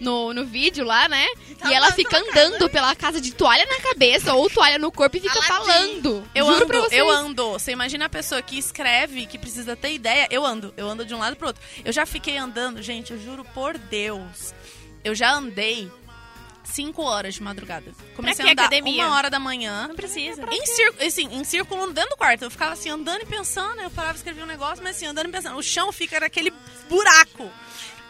no, no vídeo lá, né? Tá e ela fica andando pela casa de toalha na cabeça ou toalha no corpo e fica falando. Eu juro ando, pra vocês. eu ando. Você imagina a pessoa que escreve, que precisa ter ideia. Eu ando. Eu ando de um lado pro outro. Eu já fiquei andando, gente, eu juro por Deus. Eu já andei cinco horas de madrugada. Comecei a andar academia? uma hora da manhã. Não precisa. Em círculo, assim, em círculo dentro do quarto. Eu ficava assim, andando e pensando, eu parava de escrever um negócio, mas assim, andando e pensando. O chão fica naquele buraco.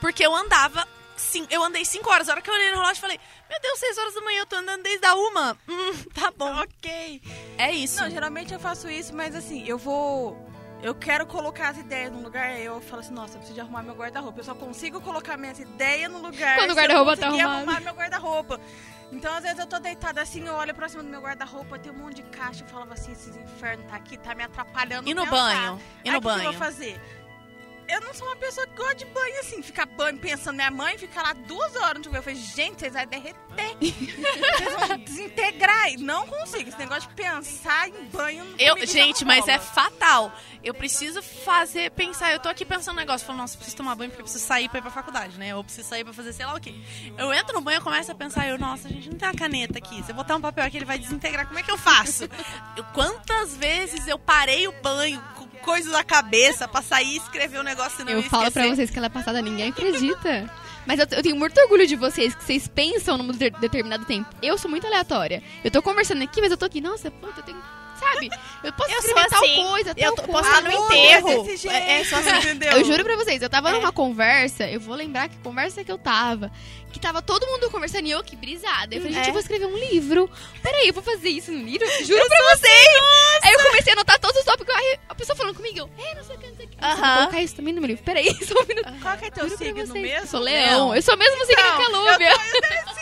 Porque eu andava, sim, eu andei cinco horas. A hora que eu olhei no relógio, falei, meu Deus, seis horas da manhã, eu tô andando desde a uma. Hum, tá bom. Ok. É isso. Não, geralmente eu faço isso, mas assim, eu vou. Eu quero colocar as ideias no lugar, eu falo assim, nossa, eu preciso de arrumar meu guarda-roupa. Eu só consigo colocar minhas ideias no lugar. Quando o guarda-roupa tá arrumado. arrumar meu guarda-roupa. Então, às vezes, eu tô deitada assim, eu olho pra cima do meu guarda-roupa, tem um monte de caixa, eu falava assim, esses infernos tá aqui, tá me atrapalhando. E no pensar. banho? E Aí, no o que eu banho? vou fazer? Eu não sou uma pessoa que gosta de banho assim, ficar banho pensando. Minha mãe fica lá duas horas no chuveiro. Eu falei, gente, vocês vão derreter. vocês vão desintegrar. E não consigo. Esse negócio de pensar em banho não Eu, gente, mas é fatal. Eu preciso fazer, pensar. Eu tô aqui pensando um negócio. Falando, nossa, eu preciso tomar banho porque eu preciso sair pra ir pra faculdade, né? Ou preciso sair pra fazer sei lá o quê. Eu entro no banho e começo a pensar. Eu, nossa, gente, não tem uma caneta aqui. Se eu botar um papel aqui, ele vai desintegrar. Como é que eu faço? Eu- quantas vezes eu parei o banho coisa na cabeça pra sair e escrever um negócio senão Eu ia falo pra esquecer? vocês que ela é passada, ninguém acredita. Mas eu, eu tenho muito orgulho de vocês, que vocês pensam num de- determinado tempo. Eu sou muito aleatória. Eu tô conversando aqui, mas eu tô aqui, nossa, puta, eu tenho. Sabe? Eu posso Eu escrever sou tal assim. coisa, tal Eu tô- coisa. posso ir no Ah, enterro. É, é só assim. entendeu? Eu juro pra vocês, eu tava numa conversa, eu vou lembrar que conversa que eu tava, que tava todo mundo conversando e eu que brisada. Eu falei, gente, É. eu vou escrever um livro. Peraí, eu vou fazer isso no livro? Juro pra vocês! Aí eu comecei a anotar todos os tópicos, aí a pessoa falando comigo, eu, é, não sei o que, não sei o que. Nossa, Vou Aham. colocar isso também no meu livro. Peraí, só um minuto. Qual que é teu Juro signo mesmo? Eu sou leão. Eu sou mesmo signo Então, que a Lúbia. Sim, fica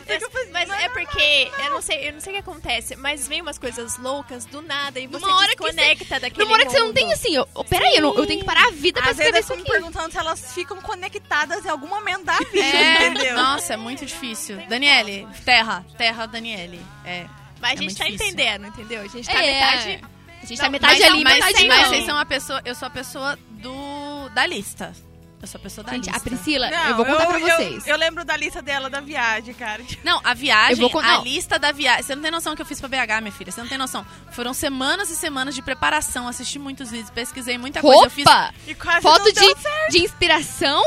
fazendo- Mas é porque, eu não sei, eu não sei o que acontece, mas vem umas coisas loucas do nada e você hora que desconecta daquele Numa hora que você não mundo. tem assim, eu, eu- peraí, eu, não- eu tenho que parar a vida pra Às vezes escrever eu isso aqui. perguntando se elas ficam conectadas em algum momento da vida, É, entendeu? nossa, é muito difícil. Daniele, terra, terra, Daniele. É. Mas a É gente muito tá difícil. entendendo, entendeu? A gente tá É. metade... A gente tá Não, metade mas, ali, mas, metade mas não. vocês são a pessoa. Eu sou a pessoa do. da lista. Eu sou a pessoa da Gente, lista. a Priscila, Não, eu vou contar pra eu- vocês. Eu, lembro da lista dela da viagem, cara. Não, a viagem, Eu vou con- a não. lista da viagem. Você não tem noção que eu fiz pra BH, minha filha. Você não tem noção. Foram semanas e semanas de preparação. Assisti muitos vídeos, pesquisei muita coisa. Eu fiz. E Foto não de, deu certo. de inspiração,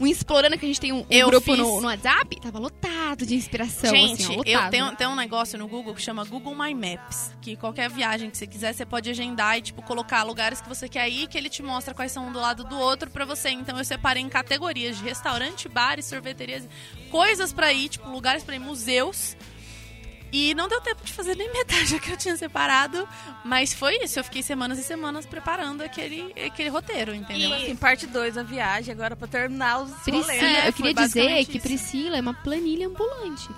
um explorando que a gente tem um, um Eu grupo fiz- no, no WhatsApp, tava lotado de inspiração, Gente, assim, ó, eu tenho, tenho um negócio no Google que chama Google My Maps. Que qualquer viagem que você quiser, você pode agendar e, tipo, colocar lugares que você quer ir, que ele te mostra quais são um do lado do outro pra você. Então eu separei em categorias de restaurante, bares, sorveterias, coisas pra ir, tipo, lugares pra ir, museus. E não deu tempo de fazer nem metade do que eu tinha separado, mas foi isso. Eu fiquei semanas e semanas preparando aquele, aquele roteiro, entendeu? Assim, parte 2 a viagem, agora pra terminar os Priscila, rolês, né? eu queria dizer que isso. Priscila é uma planilha ambulante.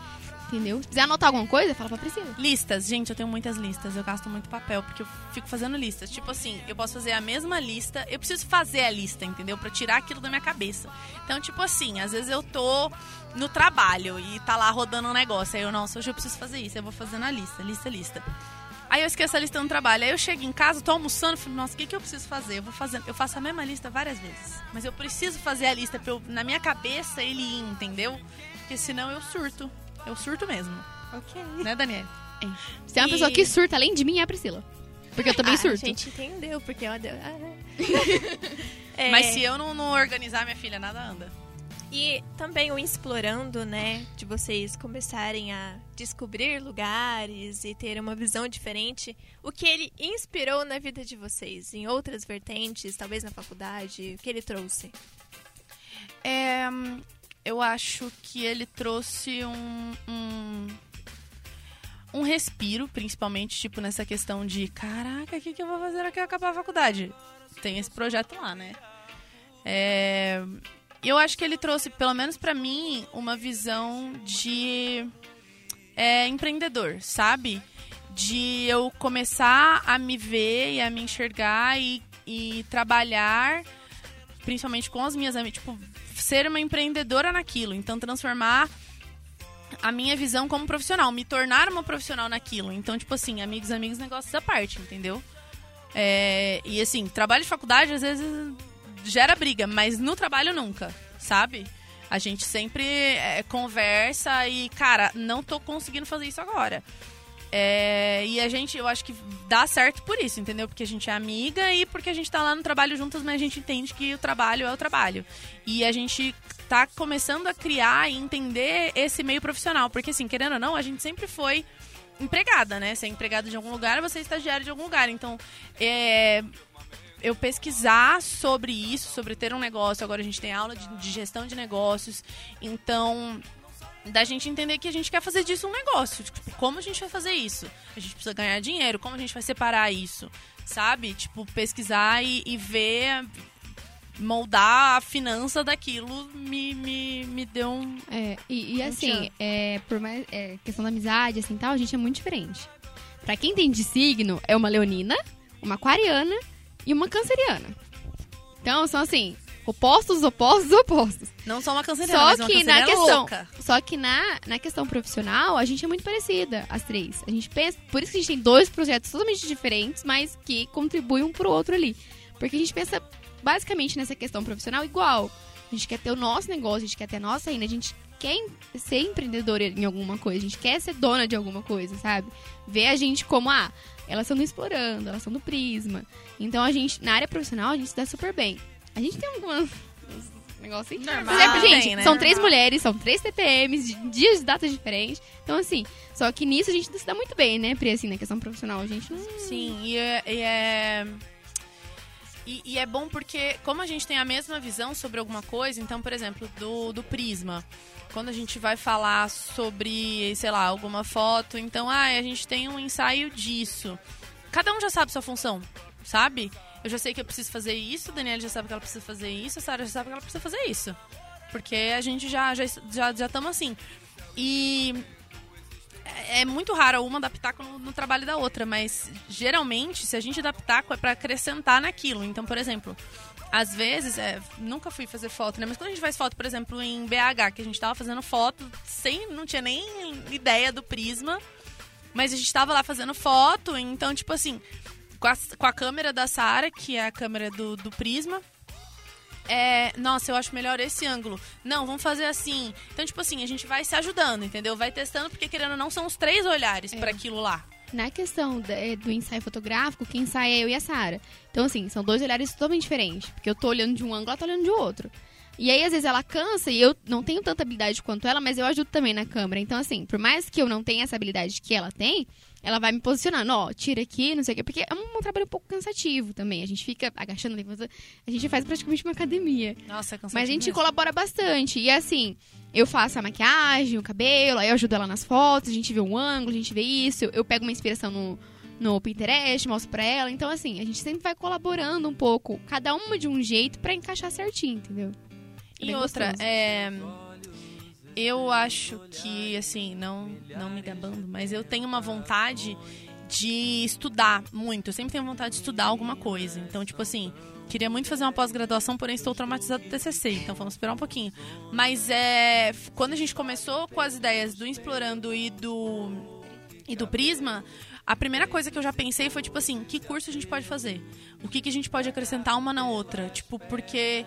Entendeu? Se quiser anotar alguma coisa, fala pra Priscila. Listas, gente, eu tenho muitas listas. Eu gasto muito papel porque eu fico fazendo listas. Tipo assim, eu posso fazer a mesma lista. Eu preciso fazer a lista, entendeu? Pra tirar aquilo da minha cabeça. Então, tipo assim, às vezes eu tô no trabalho e tá lá rodando um negócio. Aí eu, nossa, hoje eu preciso fazer isso. Eu vou fazendo a lista, lista, lista. Aí eu esqueço a lista no trabalho. Aí eu chego em casa, tô almoçando, falo, nossa, o que, que eu preciso fazer? Eu vou fazendo, eu faço a mesma lista várias vezes. Mas eu preciso fazer a lista pra eu, na minha cabeça, ele ir, entendeu? Porque senão eu surto. Eu surto mesmo. Ok. Né, Daniel? Se tem uma E- pessoa que surta além de mim, é a Priscila. Porque eu também Ah, surto. A gente entendeu, porque eu... Mas se eu não, não organizar, minha filha, nada anda. E também o explorando, né? De vocês começarem a descobrir lugares e ter uma visão diferente. O que ele inspirou na vida de vocês? Em outras vertentes, talvez na faculdade? O que ele trouxe? É, eu acho que ele trouxe um, um, um respiro, principalmente, tipo, nessa questão de caraca, o que, que eu vou fazer aqui acabar a faculdade? Tem esse projeto lá, né? É, eu acho que ele trouxe, pelo menos pra mim, uma visão de é, empreendedor, sabe? De eu começar a me ver e a me enxergar e, e trabalhar, principalmente com as minhas amigas, tipo, ser uma empreendedora naquilo. Então, transformar a minha visão como profissional, me tornar uma profissional naquilo. Então, tipo assim, amigos, amigos, negócios à parte, entendeu? É, e assim, trabalho de faculdade às vezes gera briga, mas no trabalho nunca, sabe? A gente sempre é, conversa e, cara, não tô conseguindo fazer isso agora. É, e a gente, eu acho que dá certo por isso, entendeu? Porque a gente é amiga e porque a gente tá lá no trabalho juntas, mas a gente entende que o trabalho é o trabalho. E a gente tá começando a criar e entender esse meio profissional. Porque, assim, querendo ou não, a gente sempre foi empregada, né? Você é empregada de algum lugar, você é estagiário de algum lugar. Então, é, eu pesquisar sobre isso, sobre ter um negócio. Agora a gente tem aula de, de gestão de negócios. Então, da gente entender que a gente quer fazer disso um negócio. Tipo, como a gente vai fazer isso? A gente precisa ganhar dinheiro, como a gente vai separar isso? Sabe? Tipo, pesquisar e, e ver, moldar a finança daquilo me, me, me deu um. É, e, e assim, é, por mais é, questão da amizade, assim tal, a gente é muito diferente. Pra quem tem de signo, é uma leonina, uma aquariana e uma canceriana. Então, são assim, opostos, opostos, opostos. Não só uma canceriana, Só que na canceriana questão, louca. só que na, na questão profissional, a gente é muito parecida, as três. A gente pensa, por isso que a gente tem dois projetos totalmente diferentes, mas que contribuem um pro outro ali. Porque a gente pensa basicamente nessa questão profissional igual. A gente quer ter o nosso negócio, a gente quer ter a nossa renda, a gente quer ser empreendedora em alguma coisa, a gente quer ser dona de alguma coisa, sabe? Ver a gente como, ah, elas estão explorando, elas estão no prisma. Então a gente, na área profissional, a gente se dá super bem. A gente tem algumas negócio assim. Normal. Por exemplo, gente, Tem, né? são três Normal. mulheres, são três TPMs, de dias de datas diferentes. Então, assim, só que nisso a gente se dá muito bem, né, Pri, assim, na questão profissional. A gente não. Sim, e é. E é... E, e é bom porque, como a gente tem a mesma visão sobre alguma coisa, então, por exemplo, do, do Prisma, quando a gente vai falar sobre, sei lá, alguma foto, então, ah, a gente tem um ensaio disso. Cada um já sabe sua função, sabe? Eu já sei que eu preciso fazer isso, Daniela já sabe que ela precisa fazer isso, a Sara já sabe que ela precisa fazer isso. Porque a gente já já já estamos assim. E é é muito raro uma pitaco no, no trabalho da outra, mas geralmente, se a gente pitaco, é pra acrescentar naquilo. Então, por exemplo, às vezes, é, nunca fui fazer foto, né? Mas quando a gente faz foto, por exemplo, em BH, que a gente tava fazendo foto sem. não tinha nem ideia do prisma. Mas a gente tava lá fazendo foto, então, tipo assim, com a, com a câmera da Sara, que é a câmera do, do prisma. É, nossa, eu acho melhor esse ângulo. Não, vamos fazer assim. Então, tipo assim, a gente vai se ajudando, entendeu? Vai testando, porque querendo ou não, são os três olhares pra aquilo lá. Na questão é, do ensaio fotográfico, quem ensaia é eu e a Sara. Então, assim, são dois olhares totalmente diferentes. Porque eu tô olhando de um ângulo, ela tá olhando de outro. E aí, às vezes, ela cansa e eu não tenho tanta habilidade quanto ela, mas eu ajudo também na câmera. Então, assim, por mais que eu não tenha essa habilidade que ela tem, ela vai me posicionando, ó, tira aqui, não sei o quê. Porque é um, um trabalho um pouco cansativo também. A gente fica agachando, levantando. A gente faz praticamente uma academia. Nossa, é cansativo Mas a gente mesmo. colabora bastante. E assim, eu faço a maquiagem, o cabelo, aí eu ajudo ela nas fotos, a gente vê um ângulo, a gente vê isso. Eu pego uma inspiração no, no Pinterest, mostro pra ela. Então, assim, a gente sempre vai colaborando um pouco, cada uma de um jeito pra encaixar certinho, entendeu? É E outra, gostoso. é. Eu acho que, assim, não, não me gabando, mas eu tenho uma vontade de estudar muito. Eu sempre tenho vontade de estudar alguma coisa. Então, tipo assim, queria muito fazer uma pós-graduação, porém estou traumatizado do TCC, então vamos esperar um pouquinho. Mas é. Quando a gente começou com as ideias do Explorando e do. e do Prisma. A primeira coisa que eu já pensei foi, tipo assim, que curso a gente pode fazer? O que, que a gente pode acrescentar uma na outra? Tipo, porque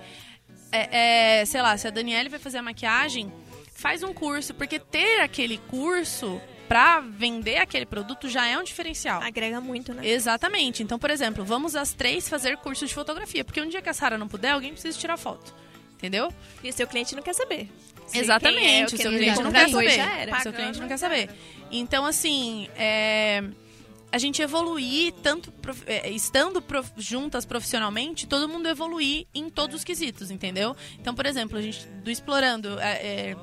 é, é, sei lá, se a Daniele vai fazer a maquiagem, faz um curso, porque ter aquele curso pra vender aquele produto já é um diferencial. Agrega muito, né? Exatamente. Então, por exemplo, vamos as três fazer curso de fotografia, porque um dia que a Sara não puder, alguém precisa tirar foto. Entendeu? E o seu cliente não quer saber. Se Exatamente, é, o seu quem cliente não quer saber. O seu cliente não quer saber. Então, assim, é, a gente evoluir, tanto prof- é, estando prof- juntas profissionalmente, todo mundo evoluir em todos os quesitos, entendeu? Então, por exemplo, a gente do Explorando. é, é,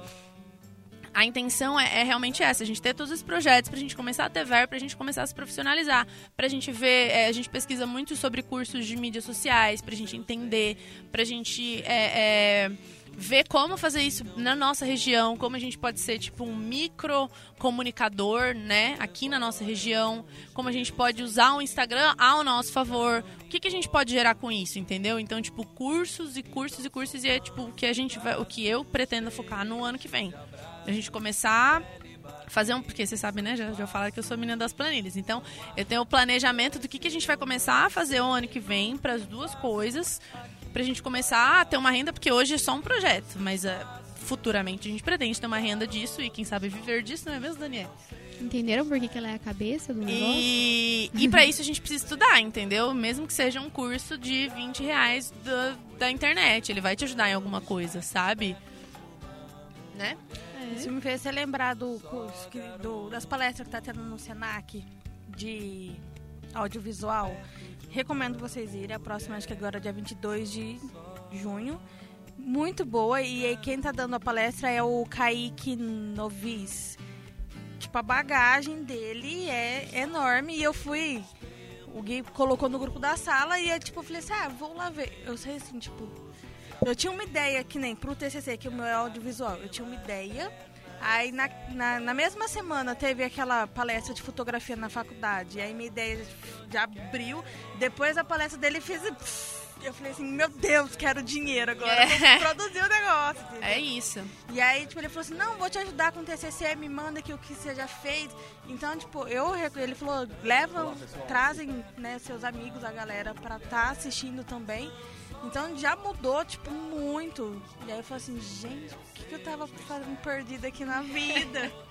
a intenção é, é realmente essa, a gente ter todos os projetos, pra gente começar a ter verba, pra gente começar a se profissionalizar, pra gente ver, é, a gente pesquisa muito sobre cursos de mídias sociais, pra gente entender, pra gente é, é, ver como fazer isso na nossa região, como a gente pode ser tipo um micro comunicador, né, aqui na nossa região, como a gente pode usar o Instagram ao nosso favor, o que, que a gente pode gerar com isso, entendeu? Então, tipo, cursos e cursos e cursos e é tipo o que a gente vai, o que eu pretendo focar no ano que vem. A gente começar fazer um. Porque você sabe, né? Já, já falaram que eu sou menina das planilhas. Então, eu tenho o planejamento do que, que a gente vai começar a fazer o ano que vem para as duas coisas. Pra gente começar a ter uma renda, porque hoje é só um projeto, mas uh, futuramente a gente pretende ter uma renda disso e quem sabe viver disso, não é mesmo, Daniel? Entenderam por que, que ela é a cabeça do negócio? E, e para isso a gente precisa estudar, entendeu? Mesmo que seja um curso de 20 reais da, da internet. Ele vai te ajudar em alguma coisa, sabe? Né? Isso me fez você lembrar do curso, que- do- das palestras que tá tendo no Senac de audiovisual. Recomendo vocês irem. A próxima, acho que agora é dia 22 de junho. Muito boa. E aí quem tá dando a palestra é o Kaique Novis. Tipo, a bagagem dele é enorme. E eu fui... O Gui colocou no grupo da sala e eu, tipo, eu falei assim, ah, vou lá ver. Eu sei assim, tipo... Eu tinha uma ideia, que nem pro TCC, que o meu é audiovisual. Eu tinha uma ideia. Aí, na, na, na mesma semana, teve aquela palestra de fotografia na faculdade. E aí, minha ideia já abriu. Depois da palestra dele, fiz... Eu falei assim, meu Deus, quero dinheiro agora. É. Vou produzir o negócio. entendeu? É isso. E aí, tipo, ele falou assim, não, vou te ajudar com o TCC, me manda aqui o que você já fez. Então, tipo, eu, ele falou, leva, trazem, né, seus amigos, a galera, pra estar assistindo também. Então, já mudou, tipo, muito. E aí eu falei assim, gente, o que, que eu tava fazendo perdida aqui na vida?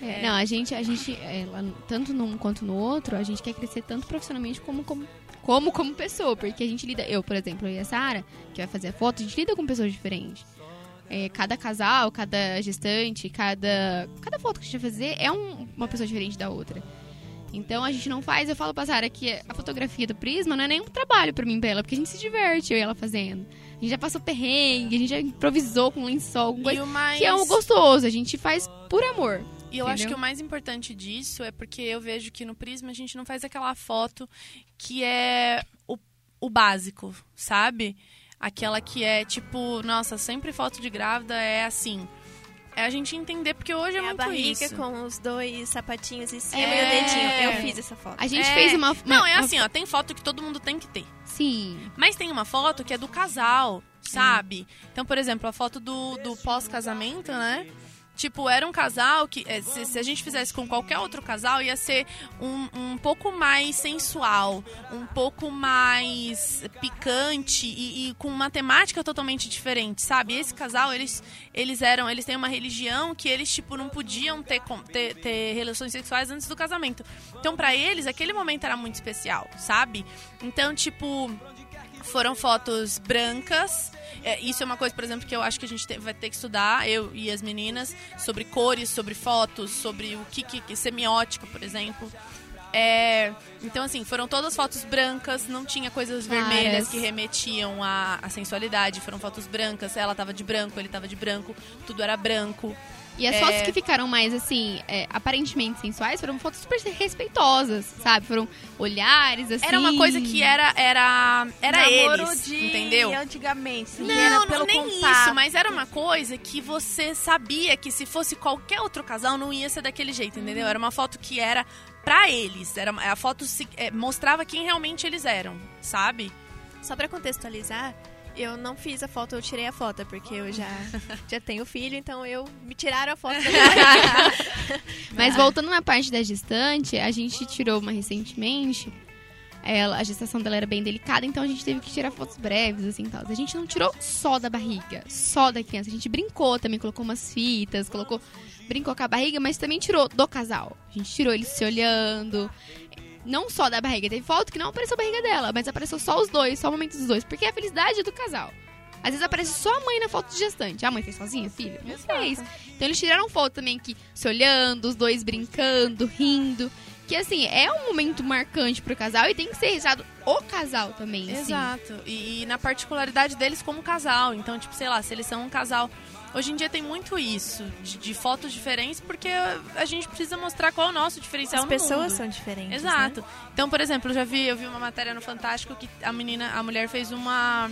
É, Não, a gente, a gente é, lá no- tanto num quanto no outro, a gente quer crescer tanto profissionalmente como como, como, como pessoa. Porque a gente lida, eu, por exemplo, e a Sara, que vai fazer a foto, a gente lida com pessoas diferentes. É, cada casal, cada gestante, cada, cada foto que a gente vai fazer é um- uma pessoa diferente da outra. Então a gente não faz, eu falo pra Sara que a fotografia do Prisma não é nenhum trabalho pra mim pra ela, porque a gente se diverte, eu e ela fazendo. A gente já passou perrengue, a gente já improvisou com lençol, com coisa o mais- que é um gostoso, a gente faz por amor. E eu acho entendeu? que o mais importante disso é porque eu vejo que no Prisma a gente não faz aquela foto que é o, o básico, sabe? Aquela que é tipo, nossa, sempre foto de grávida é assim. É a gente entender, porque hoje é, É a muito barriga isso. com os dois sapatinhos em cima É. e o dedinho. Eu fiz essa foto. É. Não, é assim, ó, tem foto que todo mundo tem que ter. Sim. Mas tem uma foto que é do casal, sabe? Então, por exemplo, a foto do, do pós-casamento, né? Tipo, era um casal que, é, se, se a gente fizesse com qualquer outro casal, ia ser um, um pouco mais sensual, um pouco mais picante e, e com uma temática totalmente diferente, sabe? Esse casal, eles, eles eram, eles têm uma religião que eles, tipo, não podiam ter, ter, ter relações sexuais antes do casamento. Então, pra eles, aquele momento era muito especial, sabe? Então, tipo, foram fotos brancas. É, isso é uma coisa, por exemplo, que eu acho que a gente te- vai ter que estudar, eu e as meninas, sobre cores, sobre fotos, sobre o que, que, que semiótica, por exemplo. É, então, assim, foram todas fotos brancas, não tinha coisas vermelhas que remetiam à, à sensualidade. Foram fotos brancas, ela tava de branco, ele tava de branco, tudo era branco. E as É, fotos que ficaram mais, assim, é, aparentemente sensuais foram fotos super respeitosas, sabe? Foram olhares, assim. Era uma coisa que era era era Namoro eles, de entendeu? antigamente. assim, Não, era não, pelo nem contato. isso, mas era uma coisa que você sabia que se fosse qualquer outro casal não ia ser daquele jeito, entendeu? Era uma foto que era pra eles, era a foto se- é, mostrava quem realmente eles eram, sabe? Só pra contextualizar, eu não fiz a foto, eu tirei a foto, porque eu já, já tenho filho, então eu me tiraram a foto da minha barriga. Mas voltando na parte da gestante, a gente tirou uma recentemente. Ela, a gestação dela era bem delicada, então a gente teve que tirar fotos breves, assim, tal. A gente não tirou só da barriga, só da criança. A gente brincou também, colocou umas fitas, colocou... Brincou com a barriga, mas também tirou do casal. A gente tirou eles se olhando. Não só da barriga. Teve foto que não apareceu a barriga dela, mas apareceu só os dois, só o momento dos dois. Porque é a felicidade do casal. Às vezes aparece só a mãe na foto de gestante. A mãe fez sozinha, filho? Não fez. Então eles tiraram foto também que se olhando, os dois brincando, rindo. que assim, é um momento marcante pro casal e tem que ser registrado o casal também, assim. Exato. E, e na particularidade deles como casal. Então, tipo, sei lá, se eles são um casal. Hoje em dia tem muito isso, de, de fotos diferentes, porque a gente precisa mostrar qual é o nosso diferencial As no pessoas mundo. são diferentes, Exato. Então, por exemplo, eu já vi, eu vi uma matéria no Fantástico que a menina, a mulher fez uma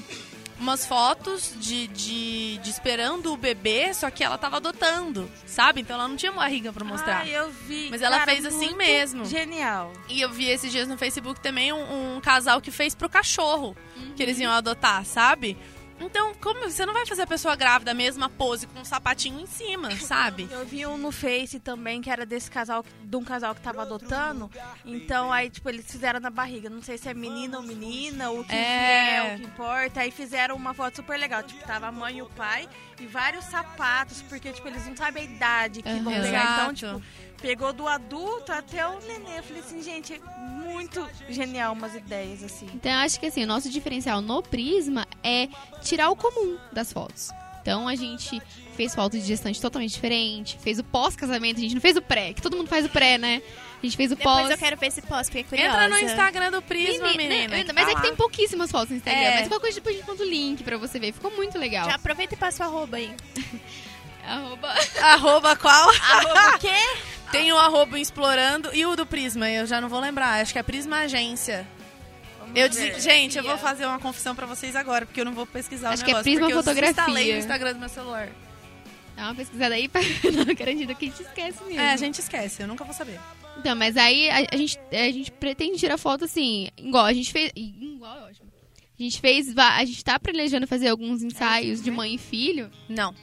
umas fotos de, de, de esperando o bebê, só que ela tava adotando, sabe? Então ela não tinha barriga pra mostrar. Ai, eu vi. Mas ela Cara, fez assim muito mesmo. Genial. E eu vi esses dias no Facebook também um, um casal que fez pro cachorro que eles iam adotar, sabe? Então, como você não vai fazer a pessoa grávida a mesma pose com um sapatinho em cima, sabe? Eu vi um no Face também que era desse casal, de um casal que tava adotando. Então aí, tipo, eles fizeram na barriga. Não sei se é menina ou menina, o que É. é, o que importa. Aí fizeram uma foto super legal. Tipo, tava a mãe e o pai e vários sapatos, porque, tipo, eles não sabem a idade que vão Aham. pegar. Então, tipo, pegou do adulto até o nenê. Eu falei assim, gente, é muito genial umas ideias, assim. Então eu acho que assim, o nosso diferencial no Prisma é tirar o comum das fotos. Então a gente fez foto de gestante totalmente diferente, fez o pós-casamento, a gente não fez o pré, que todo mundo faz o pré, né? A gente fez o Depois pós. eu quero ver esse pós, fiquei curiosa. Entra no Instagram do Prisma, Menina, menina. né, que mas tá é que lá. tem pouquíssimas fotos no Instagram. É. Mas qualquer coisa depois a gente manda o link pra você ver. Ficou muito legal. Já aproveita e passa o arroba aí. Arroba. Arroba qual? Arroba o quê? Tem o arroba explorando e o do Prisma, eu já não vou lembrar. Acho que é Prisma Agência. Eu disse, gente, eu vou fazer uma confissão pra vocês agora, porque eu não vou pesquisar Acho o que é negócio. Prisma porque eu Fotografia. desinstalei o Instagram do meu celular. Dá uma pesquisada aí pra não garantida que a gente esquece mesmo. É, a gente esquece, eu nunca vou saber. Então, mas aí a, a gente, a gente pretende tirar foto assim, igual a gente fez. Igual é ótimo. A gente fez. A gente tá planejando fazer alguns ensaios de mãe e filho. Não.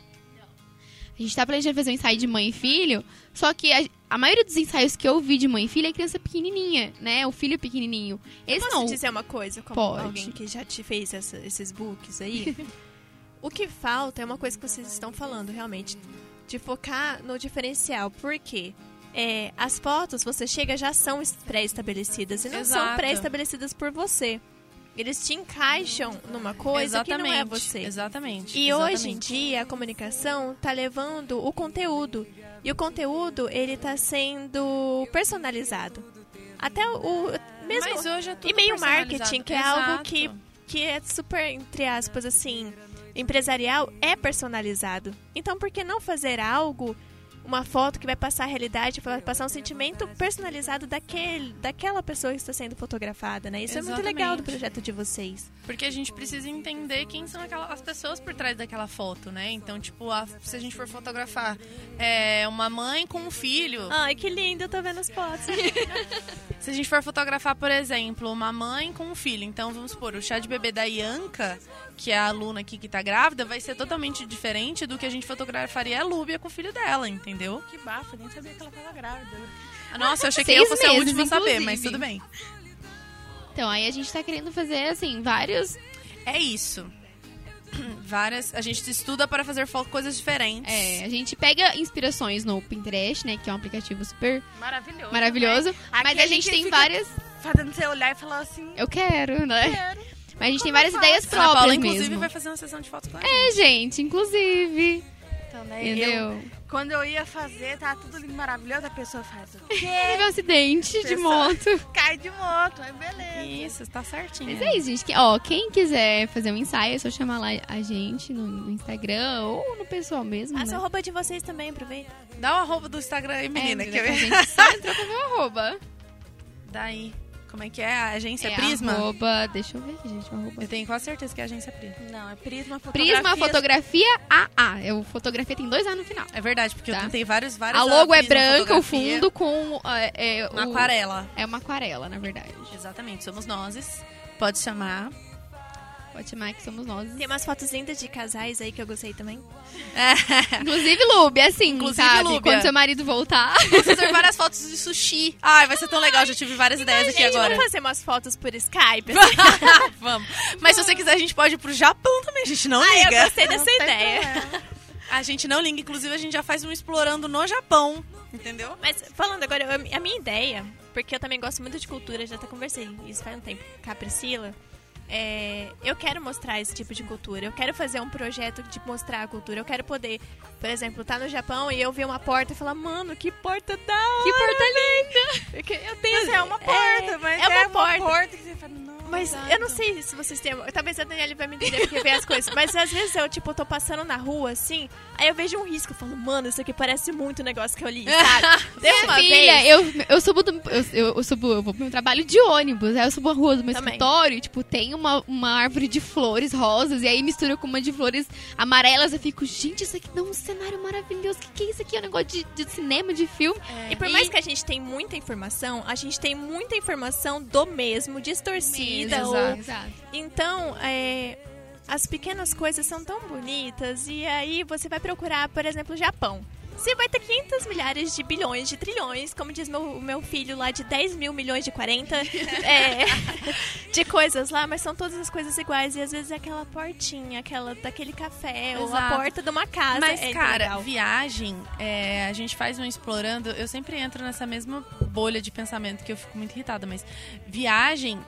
A gente tá planejando fazer um ensaio de mãe e filho. Só que a, a maioria dos ensaios que eu vi de mãe e filho é criança pequenininha, né? O filho pequenininho. Esse Posso não. dizer uma coisa, como Pode. alguém que já te fez essa- esses books aí? o que falta é uma coisa que vocês estão falando, realmente. De focar no diferencial. Por quê? É, as fotos, você chega, já são es- pré-estabelecidas. E não são Exato. pré-estabelecidas por você. Eles te encaixam numa coisa que não é você. Exatamente. E exatamente. hoje em dia a comunicação tá levando o conteúdo. E o conteúdo, ele tá sendo personalizado. Até o mesmo Mas hoje é tudo e-mail marketing, que é algo Exato. que que é super entre aspas assim, empresarial é personalizado. Então por que não fazer algo uma foto que vai passar a realidade, vai passar um sentimento personalizado daquele, daquela pessoa que está sendo fotografada, né? Isso é muito legal do Exatamente. projeto de vocês. Porque a gente precisa entender quem são aquela- as pessoas por trás daquela foto, né? Então, tipo, a- se a gente for fotografar é, uma mãe com um filho. Ai, que lindo, eu tô vendo as fotos. Se a gente for fotografar, por exemplo, uma mãe com um filho, então vamos supor, o chá de bebê da Ianca, que é a aluna aqui que tá grávida, vai ser totalmente diferente do que a gente fotografaria a Lúbia com o filho dela, entendeu? Que bafo, nem sabia que ela tava grávida. Nossa, eu achei que Seis eu fosse a meses, última a saber, mas tudo bem. Então, aí a gente tá querendo fazer, assim, vários. É isso. Várias. A gente estuda para fazer coisas diferentes. É, a gente pega inspirações no Pinterest, né? Que é um aplicativo super Maravilhoso. maravilhoso. né? Mas a gente tem várias. Fazendo você olhar e falar assim. Eu quero, né? Quero. Mas a gente tem Como várias faz? ideias Ana próprias Paula, inclusive, mesmo. vai fazer uma sessão de fotos com ela. É, gente, inclusive. Então, né, Entendeu? eu- quando eu ia fazer, tá tudo lindo, maravilhoso, a pessoa faz o quê? Teve um acidente de moto. Cai de moto, aí beleza. Isso, tá certinho. Mas é isso, gente. Que- Ó, quem quiser fazer um ensaio, é só chamar lá a gente no, no Instagram ou no pessoal mesmo. Passa né? o arroba de vocês também, aproveita. Dá o arroba do Instagram aí, menina. É, que eu... a gente só entrou com o meu arroba. Daí. Como é que é? A agência É Prisma? arroba, deixa eu ver, gente, arroba. Eu tenho quase certeza que é a agência Prisma. Não, é Prisma Fotografia. Prisma Fotografia AA. É, o fotografia tem dois A no final. É verdade, porque eu Tá. tentei vários, vários. A logo é branca, o fundo com. É, é, Uma o- aquarela. É uma aquarela, na verdade. Exatamente, somos nós. Pode chamar. Que somos nós. Tem umas fotos lindas de casais aí que eu gostei também. Inclusive, Lube, assim, Inclusive, sabe? Lúbia. Quando seu marido voltar. Vamos fazer várias fotos de sushi. Ai, vai ser tão legal, já tive várias ideias aqui Gente, agora. vamos fazer umas fotos por Skype? assim? Vamos. Mas se você quiser, a gente pode ir pro Japão também, a gente não Ah, liga. eu gostei dessa ideia. A gente não liga, inclusive a gente já faz um explorando no Japão, entendeu? Mas falando agora, eu- a minha ideia, porque eu também gosto muito de cultura, já até conversei isso faz um tempo com a Priscila, é, eu quero mostrar esse tipo de cultura. Eu quero fazer um projeto de mostrar a cultura. Eu quero poder, por exemplo, estar no Japão e eu ver uma porta e falar, mano, que porta da hora! Que porta linda! Eu tenho, Mas é uma porta, mas é uma é uma porta. porta que você fala, não, Mas exato. eu não sei se vocês têm. Talvez a Daniela vai me entender porque vê as coisas. Mas às vezes eu, tipo, tô passando na rua assim, aí eu vejo um risco. Eu falo, mano, isso aqui parece muito o negócio que eu li, sabe? Tem uma Filha, vez. eu, eu subo do, eu, eu, subo, eu vou pro meu trabalho de ônibus, aí eu subo a rua do meu Também. escritório, e, tipo, tem uma, uma árvore de flores rosas, e aí mistura com uma de flores amarelas, eu fico, gente, isso aqui dá um cenário maravilhoso, que que é isso aqui? É um negócio de, de cinema, de filme. E por mais que a gente tem muita informação, a gente tem muita informação do mesmo, distorcida. Mesmo, ou- exato. Então, é, as pequenas coisas são tão bonitas. E aí você vai procurar, por exemplo, o Japão. Você vai ter 500 milhares de bilhões, de trilhões, como diz meu, o meu filho lá, de 10 mil milhões de 40, é, de coisas lá, mas são todas as coisas iguais. E às vezes é aquela portinha, aquela daquele café, ou a Exato. porta de uma casa. Mas, é cara, legal. viagem, é, a gente faz um explorando. Eu sempre entro nessa mesma bolha de pensamento que eu fico muito irritada, mas viagem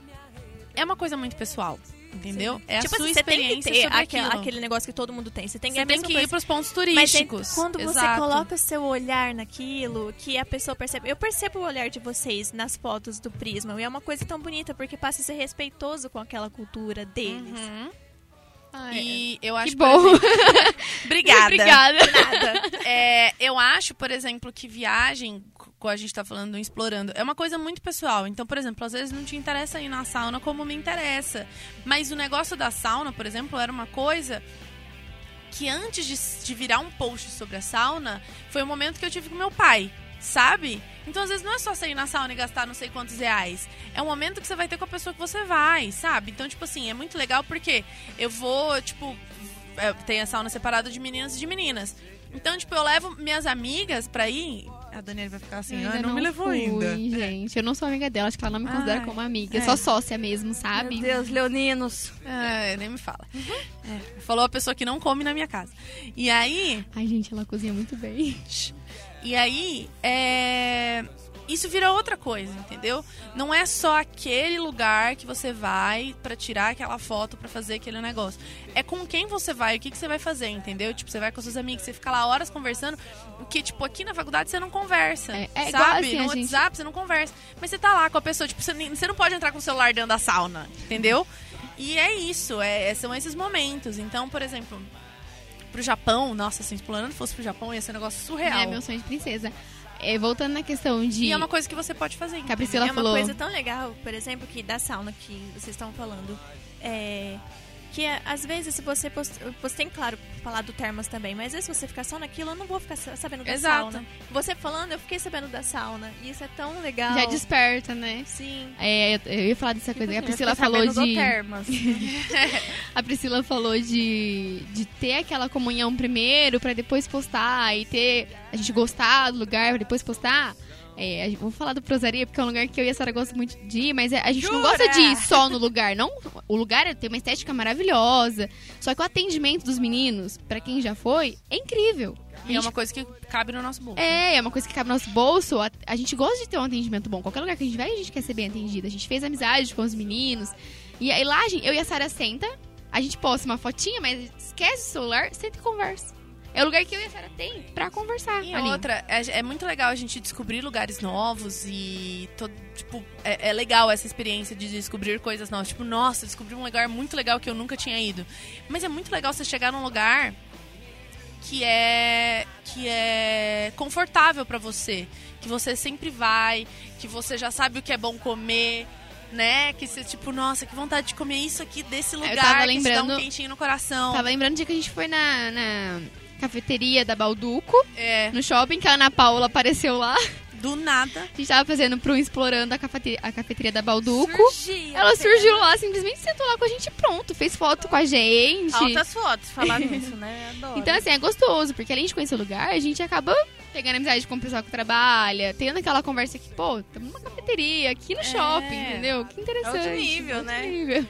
é uma coisa muito pessoal. Entendeu? É tipo a sua assim, você tem que experiência ter sobre aquele, aquilo. aquele negócio que todo mundo tem. Você tem, Você é a tem que ir coisa. pros pontos Mas turísticos. é quando você Exato. coloca seu olhar naquilo, que a pessoa percebe. Eu percebo o olhar de vocês nas fotos do Prisma. E é uma coisa tão bonita, porque passa a ser respeitoso com aquela cultura deles. Uhum. Ai, E eu acho que bom. exemplo- Obrigada. Obrigada. Nada. É, eu acho, por exemplo, que viagem, como a gente tá falando, explorando, é uma coisa muito pessoal. Então, por exemplo, às vezes não te interessa ir na sauna como me interessa. Mas o negócio da sauna, por exemplo, era uma coisa que antes de, de virar um post sobre a sauna, foi o momento que eu tive com meu pai. Sabe? Então, às vezes, não é só você ir na sauna e gastar não sei quantos reais. É um momento que você vai ter com a pessoa que você vai, sabe? Então, tipo assim, é muito legal porque eu vou, tipo, é, tem a sauna separada de meninas e de meninas. Então, tipo, eu levo minhas amigas pra ir. A Daniela vai ficar assim, ah, ainda não, me levou fui, ainda. gente. Eu não sou amiga dela, acho que ela não me considera Ai, como amiga. é. Só sócia mesmo, sabe? Meu Deus, leoninos. É, nem me fala. É, falou a pessoa que não come na minha casa. E aí, Ai, gente, ela cozinha muito bem. E aí, é... isso vira outra coisa, entendeu? Não é só aquele lugar que você vai pra tirar aquela foto pra fazer aquele negócio. É com quem você vai, o que, que você vai fazer, entendeu? Tipo, você vai com seus amigos, você fica lá horas conversando, o que, tipo, aqui na faculdade você não conversa, É, é sabe? assim, no gente- WhatsApp você não conversa. Mas você tá lá com a pessoa, tipo, você, não pode entrar com o celular dentro da sauna, entendeu? E é isso, é, são esses momentos. Então, por exemplo, pro Japão, nossa, se explorando fosse pro Japão, ia ser um negócio surreal. É meu sonho de princesa. É, voltando na questão de. E é uma coisa que você pode fazer. Que a Priscila é uma falou. coisa tão legal, por exemplo, que da sauna que vocês estão falando. É, que às vezes, se você, post- você tem, claro, falar do termas também, mas às vezes se você ficar só naquilo, eu não vou ficar sa- sabendo da Exato. sauna. Você falando, eu fiquei sabendo da sauna. E isso é tão legal. Já desperta, né? Sim. É, eu, ia falar dessa coisa. A Eu Priscila falou de. termas. a Priscila falou de, de ter aquela comunhão primeiro pra depois postar e ter a gente gostar do lugar pra depois postar. É, vou falar do Prosaria porque é um lugar que eu e a Sara gostam muito de ir, mas é- a gente não Jura? gosta de ir só no lugar, não. O lugar tem uma estética maravilhosa, só que o atendimento dos meninos, pra quem já foi, é incrível. E é gente uma coisa que cabe no nosso bolso. é, é uma coisa que cabe no nosso bolso. A, a gente gosta de ter um atendimento bom. Qualquer lugar que a gente vai, a gente quer ser bem atendido. A gente fez amizade com os meninos. E aí lá, eu e a Sara senta, a gente posta uma fotinha, mas esquece o celular, senta e conversa. É o lugar que eu e a Sara tem pra conversar. E ali. outra, é, é muito legal a gente descobrir lugares novos e, to- tipo, é, é legal essa experiência de descobrir coisas novas. Tipo, nossa, descobri um lugar muito legal que eu nunca tinha ido. Mas é muito legal você chegar num lugar que é que é confortável pra você, que você sempre vai, que você já sabe o que é bom comer, né? Que você tipo, nossa, que vontade de comer isso aqui desse lugar, É, tava que te dá lembrando- um quentinho no coração. Tava lembrando do dia que a gente foi na, na cafeteria da Balduco, É. no shopping, que a Ana Paula apareceu lá. Do nada. A gente tava fazendo pro Explorando a cafeteria, a cafeteria da Balduco. Surgia, Ela surgiu lá, simplesmente sentou lá com a gente pronto, fez foto com a gente. Altas fotos, falar nisso, né? Adoro. Então, assim, é gostoso, porque além de conhecer o lugar, a gente acaba pegando amizade com o pessoal que trabalha, tendo aquela conversa que, pô, estamos numa cafeteria, aqui no shopping, entendeu? Que interessante. Outro nível, outro né? nível.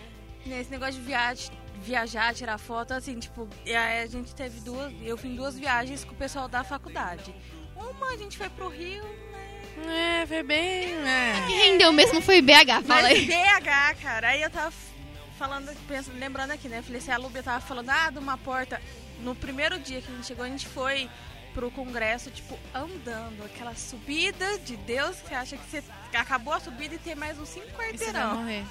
Nesse negócio de viagem, viajar, tirar foto, assim, tipo, e aí a gente teve duas. Eu em duas viagens com o pessoal da faculdade. Uma a gente foi pro Rio, né? É, foi bem. É. Que rendeu mesmo foi BH, fala aí. BH, cara, aí eu tava falando, pensando, lembrando aqui, né? Falei assim, a Lúbia tava falando, ah, de uma porta. No primeiro dia que a gente chegou, a gente foi pro congresso, tipo, andando. Aquela subida de Deus que você acha que você acabou a subida e tem mais uns cinco quarteirão. morrer.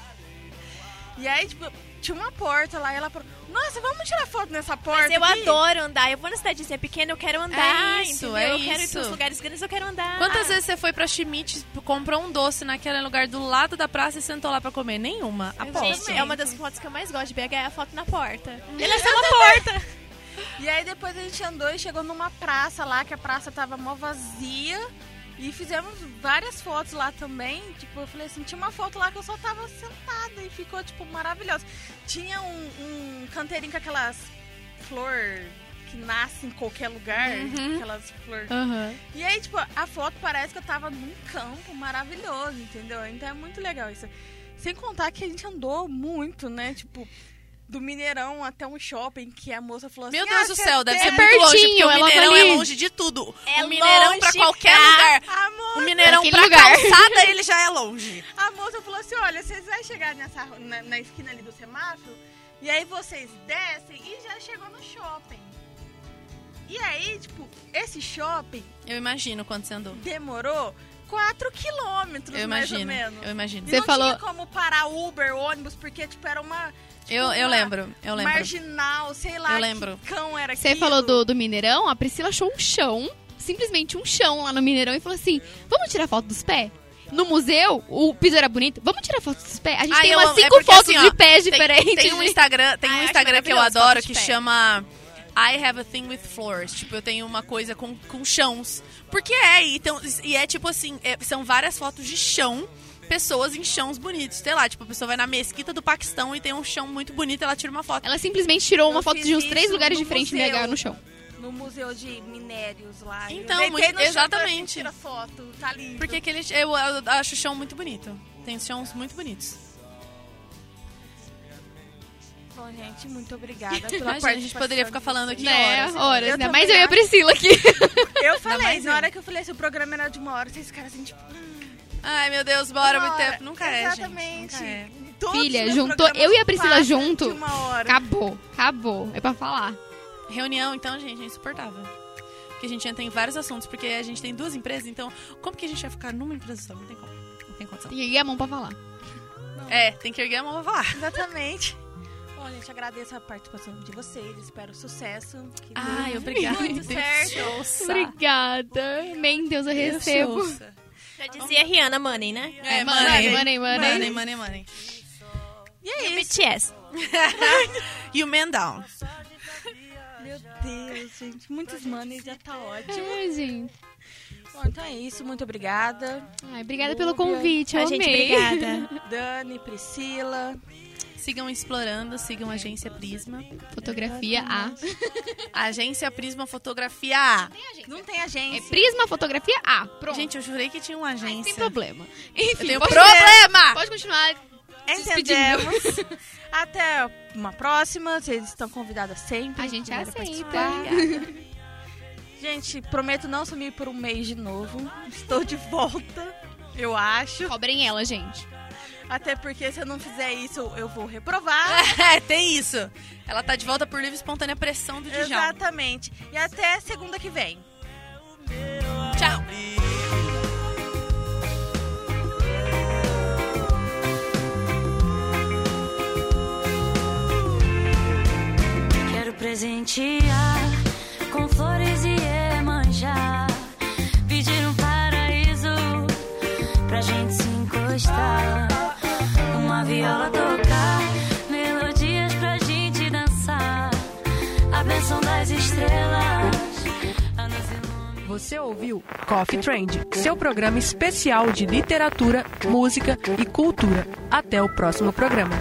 E aí, tipo, tinha uma porta lá e ela falou, nossa, vamos tirar foto nessa porta. Mas eu aqui?" adoro andar. Eu vou na cidadezinha pequena, eu quero andar. É isso, entendeu? é eu quero ir isso. pros lugares grandes, eu quero andar. Quantas Ah, vezes você foi pra Schmidt, comprou um doce naquele lugar do lado da praça e sentou lá pra comer? Nenhuma. Aposto. É uma das fotos que eu mais gosto de BH, é a foto na porta. Ele é só uma porta. E aí depois a gente andou e chegou numa praça lá, que a praça tava mó vazia. E fizemos várias fotos lá também. Tipo, eu falei assim, tinha uma foto lá que eu só tava sentada e ficou, tipo, maravilhosa. Tinha um, um canteirinho com aquelas flor que nasce em qualquer lugar. Uhum. Aquelas flores. Aham. E aí, tipo, a foto parece que eu tava num campo maravilhoso, entendeu? Então é muito legal isso. Sem contar que a gente andou muito, né? Tipo, do Mineirão até um shopping que a moça falou assim: Meu Deus "Ah, do céu, deve ser muito longe, porque pertinho, o é Mineirão é ali. longe de tudo. É o Mineirão longe, pra qualquer lugar. A moça, O Mineirão pra lugar. calçada, ele já é longe. a moça falou assim: olha, vocês vão chegar nessa, na, na esquina ali do semáforo, e aí vocês descem e já chegou no shopping. E aí, tipo, esse shopping Eu imagino quando você andou. demorou 4 quilômetros, Eu mais ou imagino, menos. eu imagino. E Você não falou- tinha como parar Uber, ônibus, porque, tipo, era uma... Eu, eu lembro, eu lembro. Marginal, sei lá Eu lembro. que cão era Você aquilo. falou do, do Mineirão, a Priscila achou um chão, simplesmente um chão lá no Mineirão e falou assim: vamos tirar foto dos pés? No museu, o piso era bonito, vamos tirar foto dos pés? A gente tem umas amo- é cinco porque, fotos assim, ó, de pés tem- diferentes. Tem um. Instagram, tem um Instagram que eu adoro que chama I have a thing with floors. Tipo, eu tenho uma coisa com, com chãos. Porque é, e, então, e é tipo assim, é- são várias fotos de chão, pessoas em chãos bonitos. Sei lá, tipo, a pessoa vai na mesquita do Paquistão e tem um chão muito bonito ela tira uma foto. Ela simplesmente tirou uma Eu foto de uns três lugares diferentes. BH no chão. No museu de minérios lá. Então, muito- exatamente. Tira foto, tá lindo. Porque aquele, eu, eu acho o chão muito bonito. Tem chãos muito bonitos. Bom, gente, muito obrigada pela Imagina, a gente poderia de ficar falando aqui vocês. É, horas. horas. Eu também mais eu e a. Priscila aqui. Eu falei, na eu. hora que eu falei assim, o programa era de uma hora, vocês ficaram assim, tipo... hum, Ai, meu Deus, bora, muito tempo. Nunca é, gente. Exatamente. Nunca é. Todos Filha, juntou eu e a Priscila junto. de uma hora. Acabou, acabou. É pra falar. Reunião, então, gente, é insuportável. Porque a gente entra em vários assuntos, porque a gente tem duas empresas, então como que a gente vai ficar numa empresa só? Não tem como. Não tem condição. Tem que erguer a mão pra falar. É, tem que erguer a mão pra falar. Exatamente. Bom, gente, agradeço a participação de vocês, espero sucesso. que Ai, obrigada. Muito certo. Obrigada. Bem, Deus, eu recebo. Já dizia Rihanna Money, né? É, money, money, money, money. money, money, money. E é E o isso. BTS. E o Man Down. Meu Deus, gente. Muitos manes já tá ótimo. Ai, gente. Bom, então é isso. Muito obrigada. Ai, obrigada pelo Lúbia. convite, eu A gente, amei. obrigada. Dani, Priscila. Sigam explorando, sigam a Agência Prisma. Fotografia A. Agência Prisma Fotografia A. Não tem É agência. Prisma Fotografia A. Pronto. Gente, eu jurei que tinha uma Ai, agência. sem problema. Eu Enfim, tenho pode, problema! pode continuar. Entendemos. Até uma próxima. Vocês estão convidadas sempre. A gente aceita. Gente, prometo não sumir por um mês de novo. Estou de volta, eu acho. Cobrem ela, gente. Até porque se eu não fizer isso, eu vou reprovar. É, tem isso. Ela tá de volta por livre e espontânea pressão do Djalma. Exatamente. E até segunda que vem. Tchau. Quero presentear com flores e emanjar. Pedir um paraíso pra gente se encostar. Você ouviu Coffee Trend, seu programa especial de literatura, música e cultura. Até o próximo programa.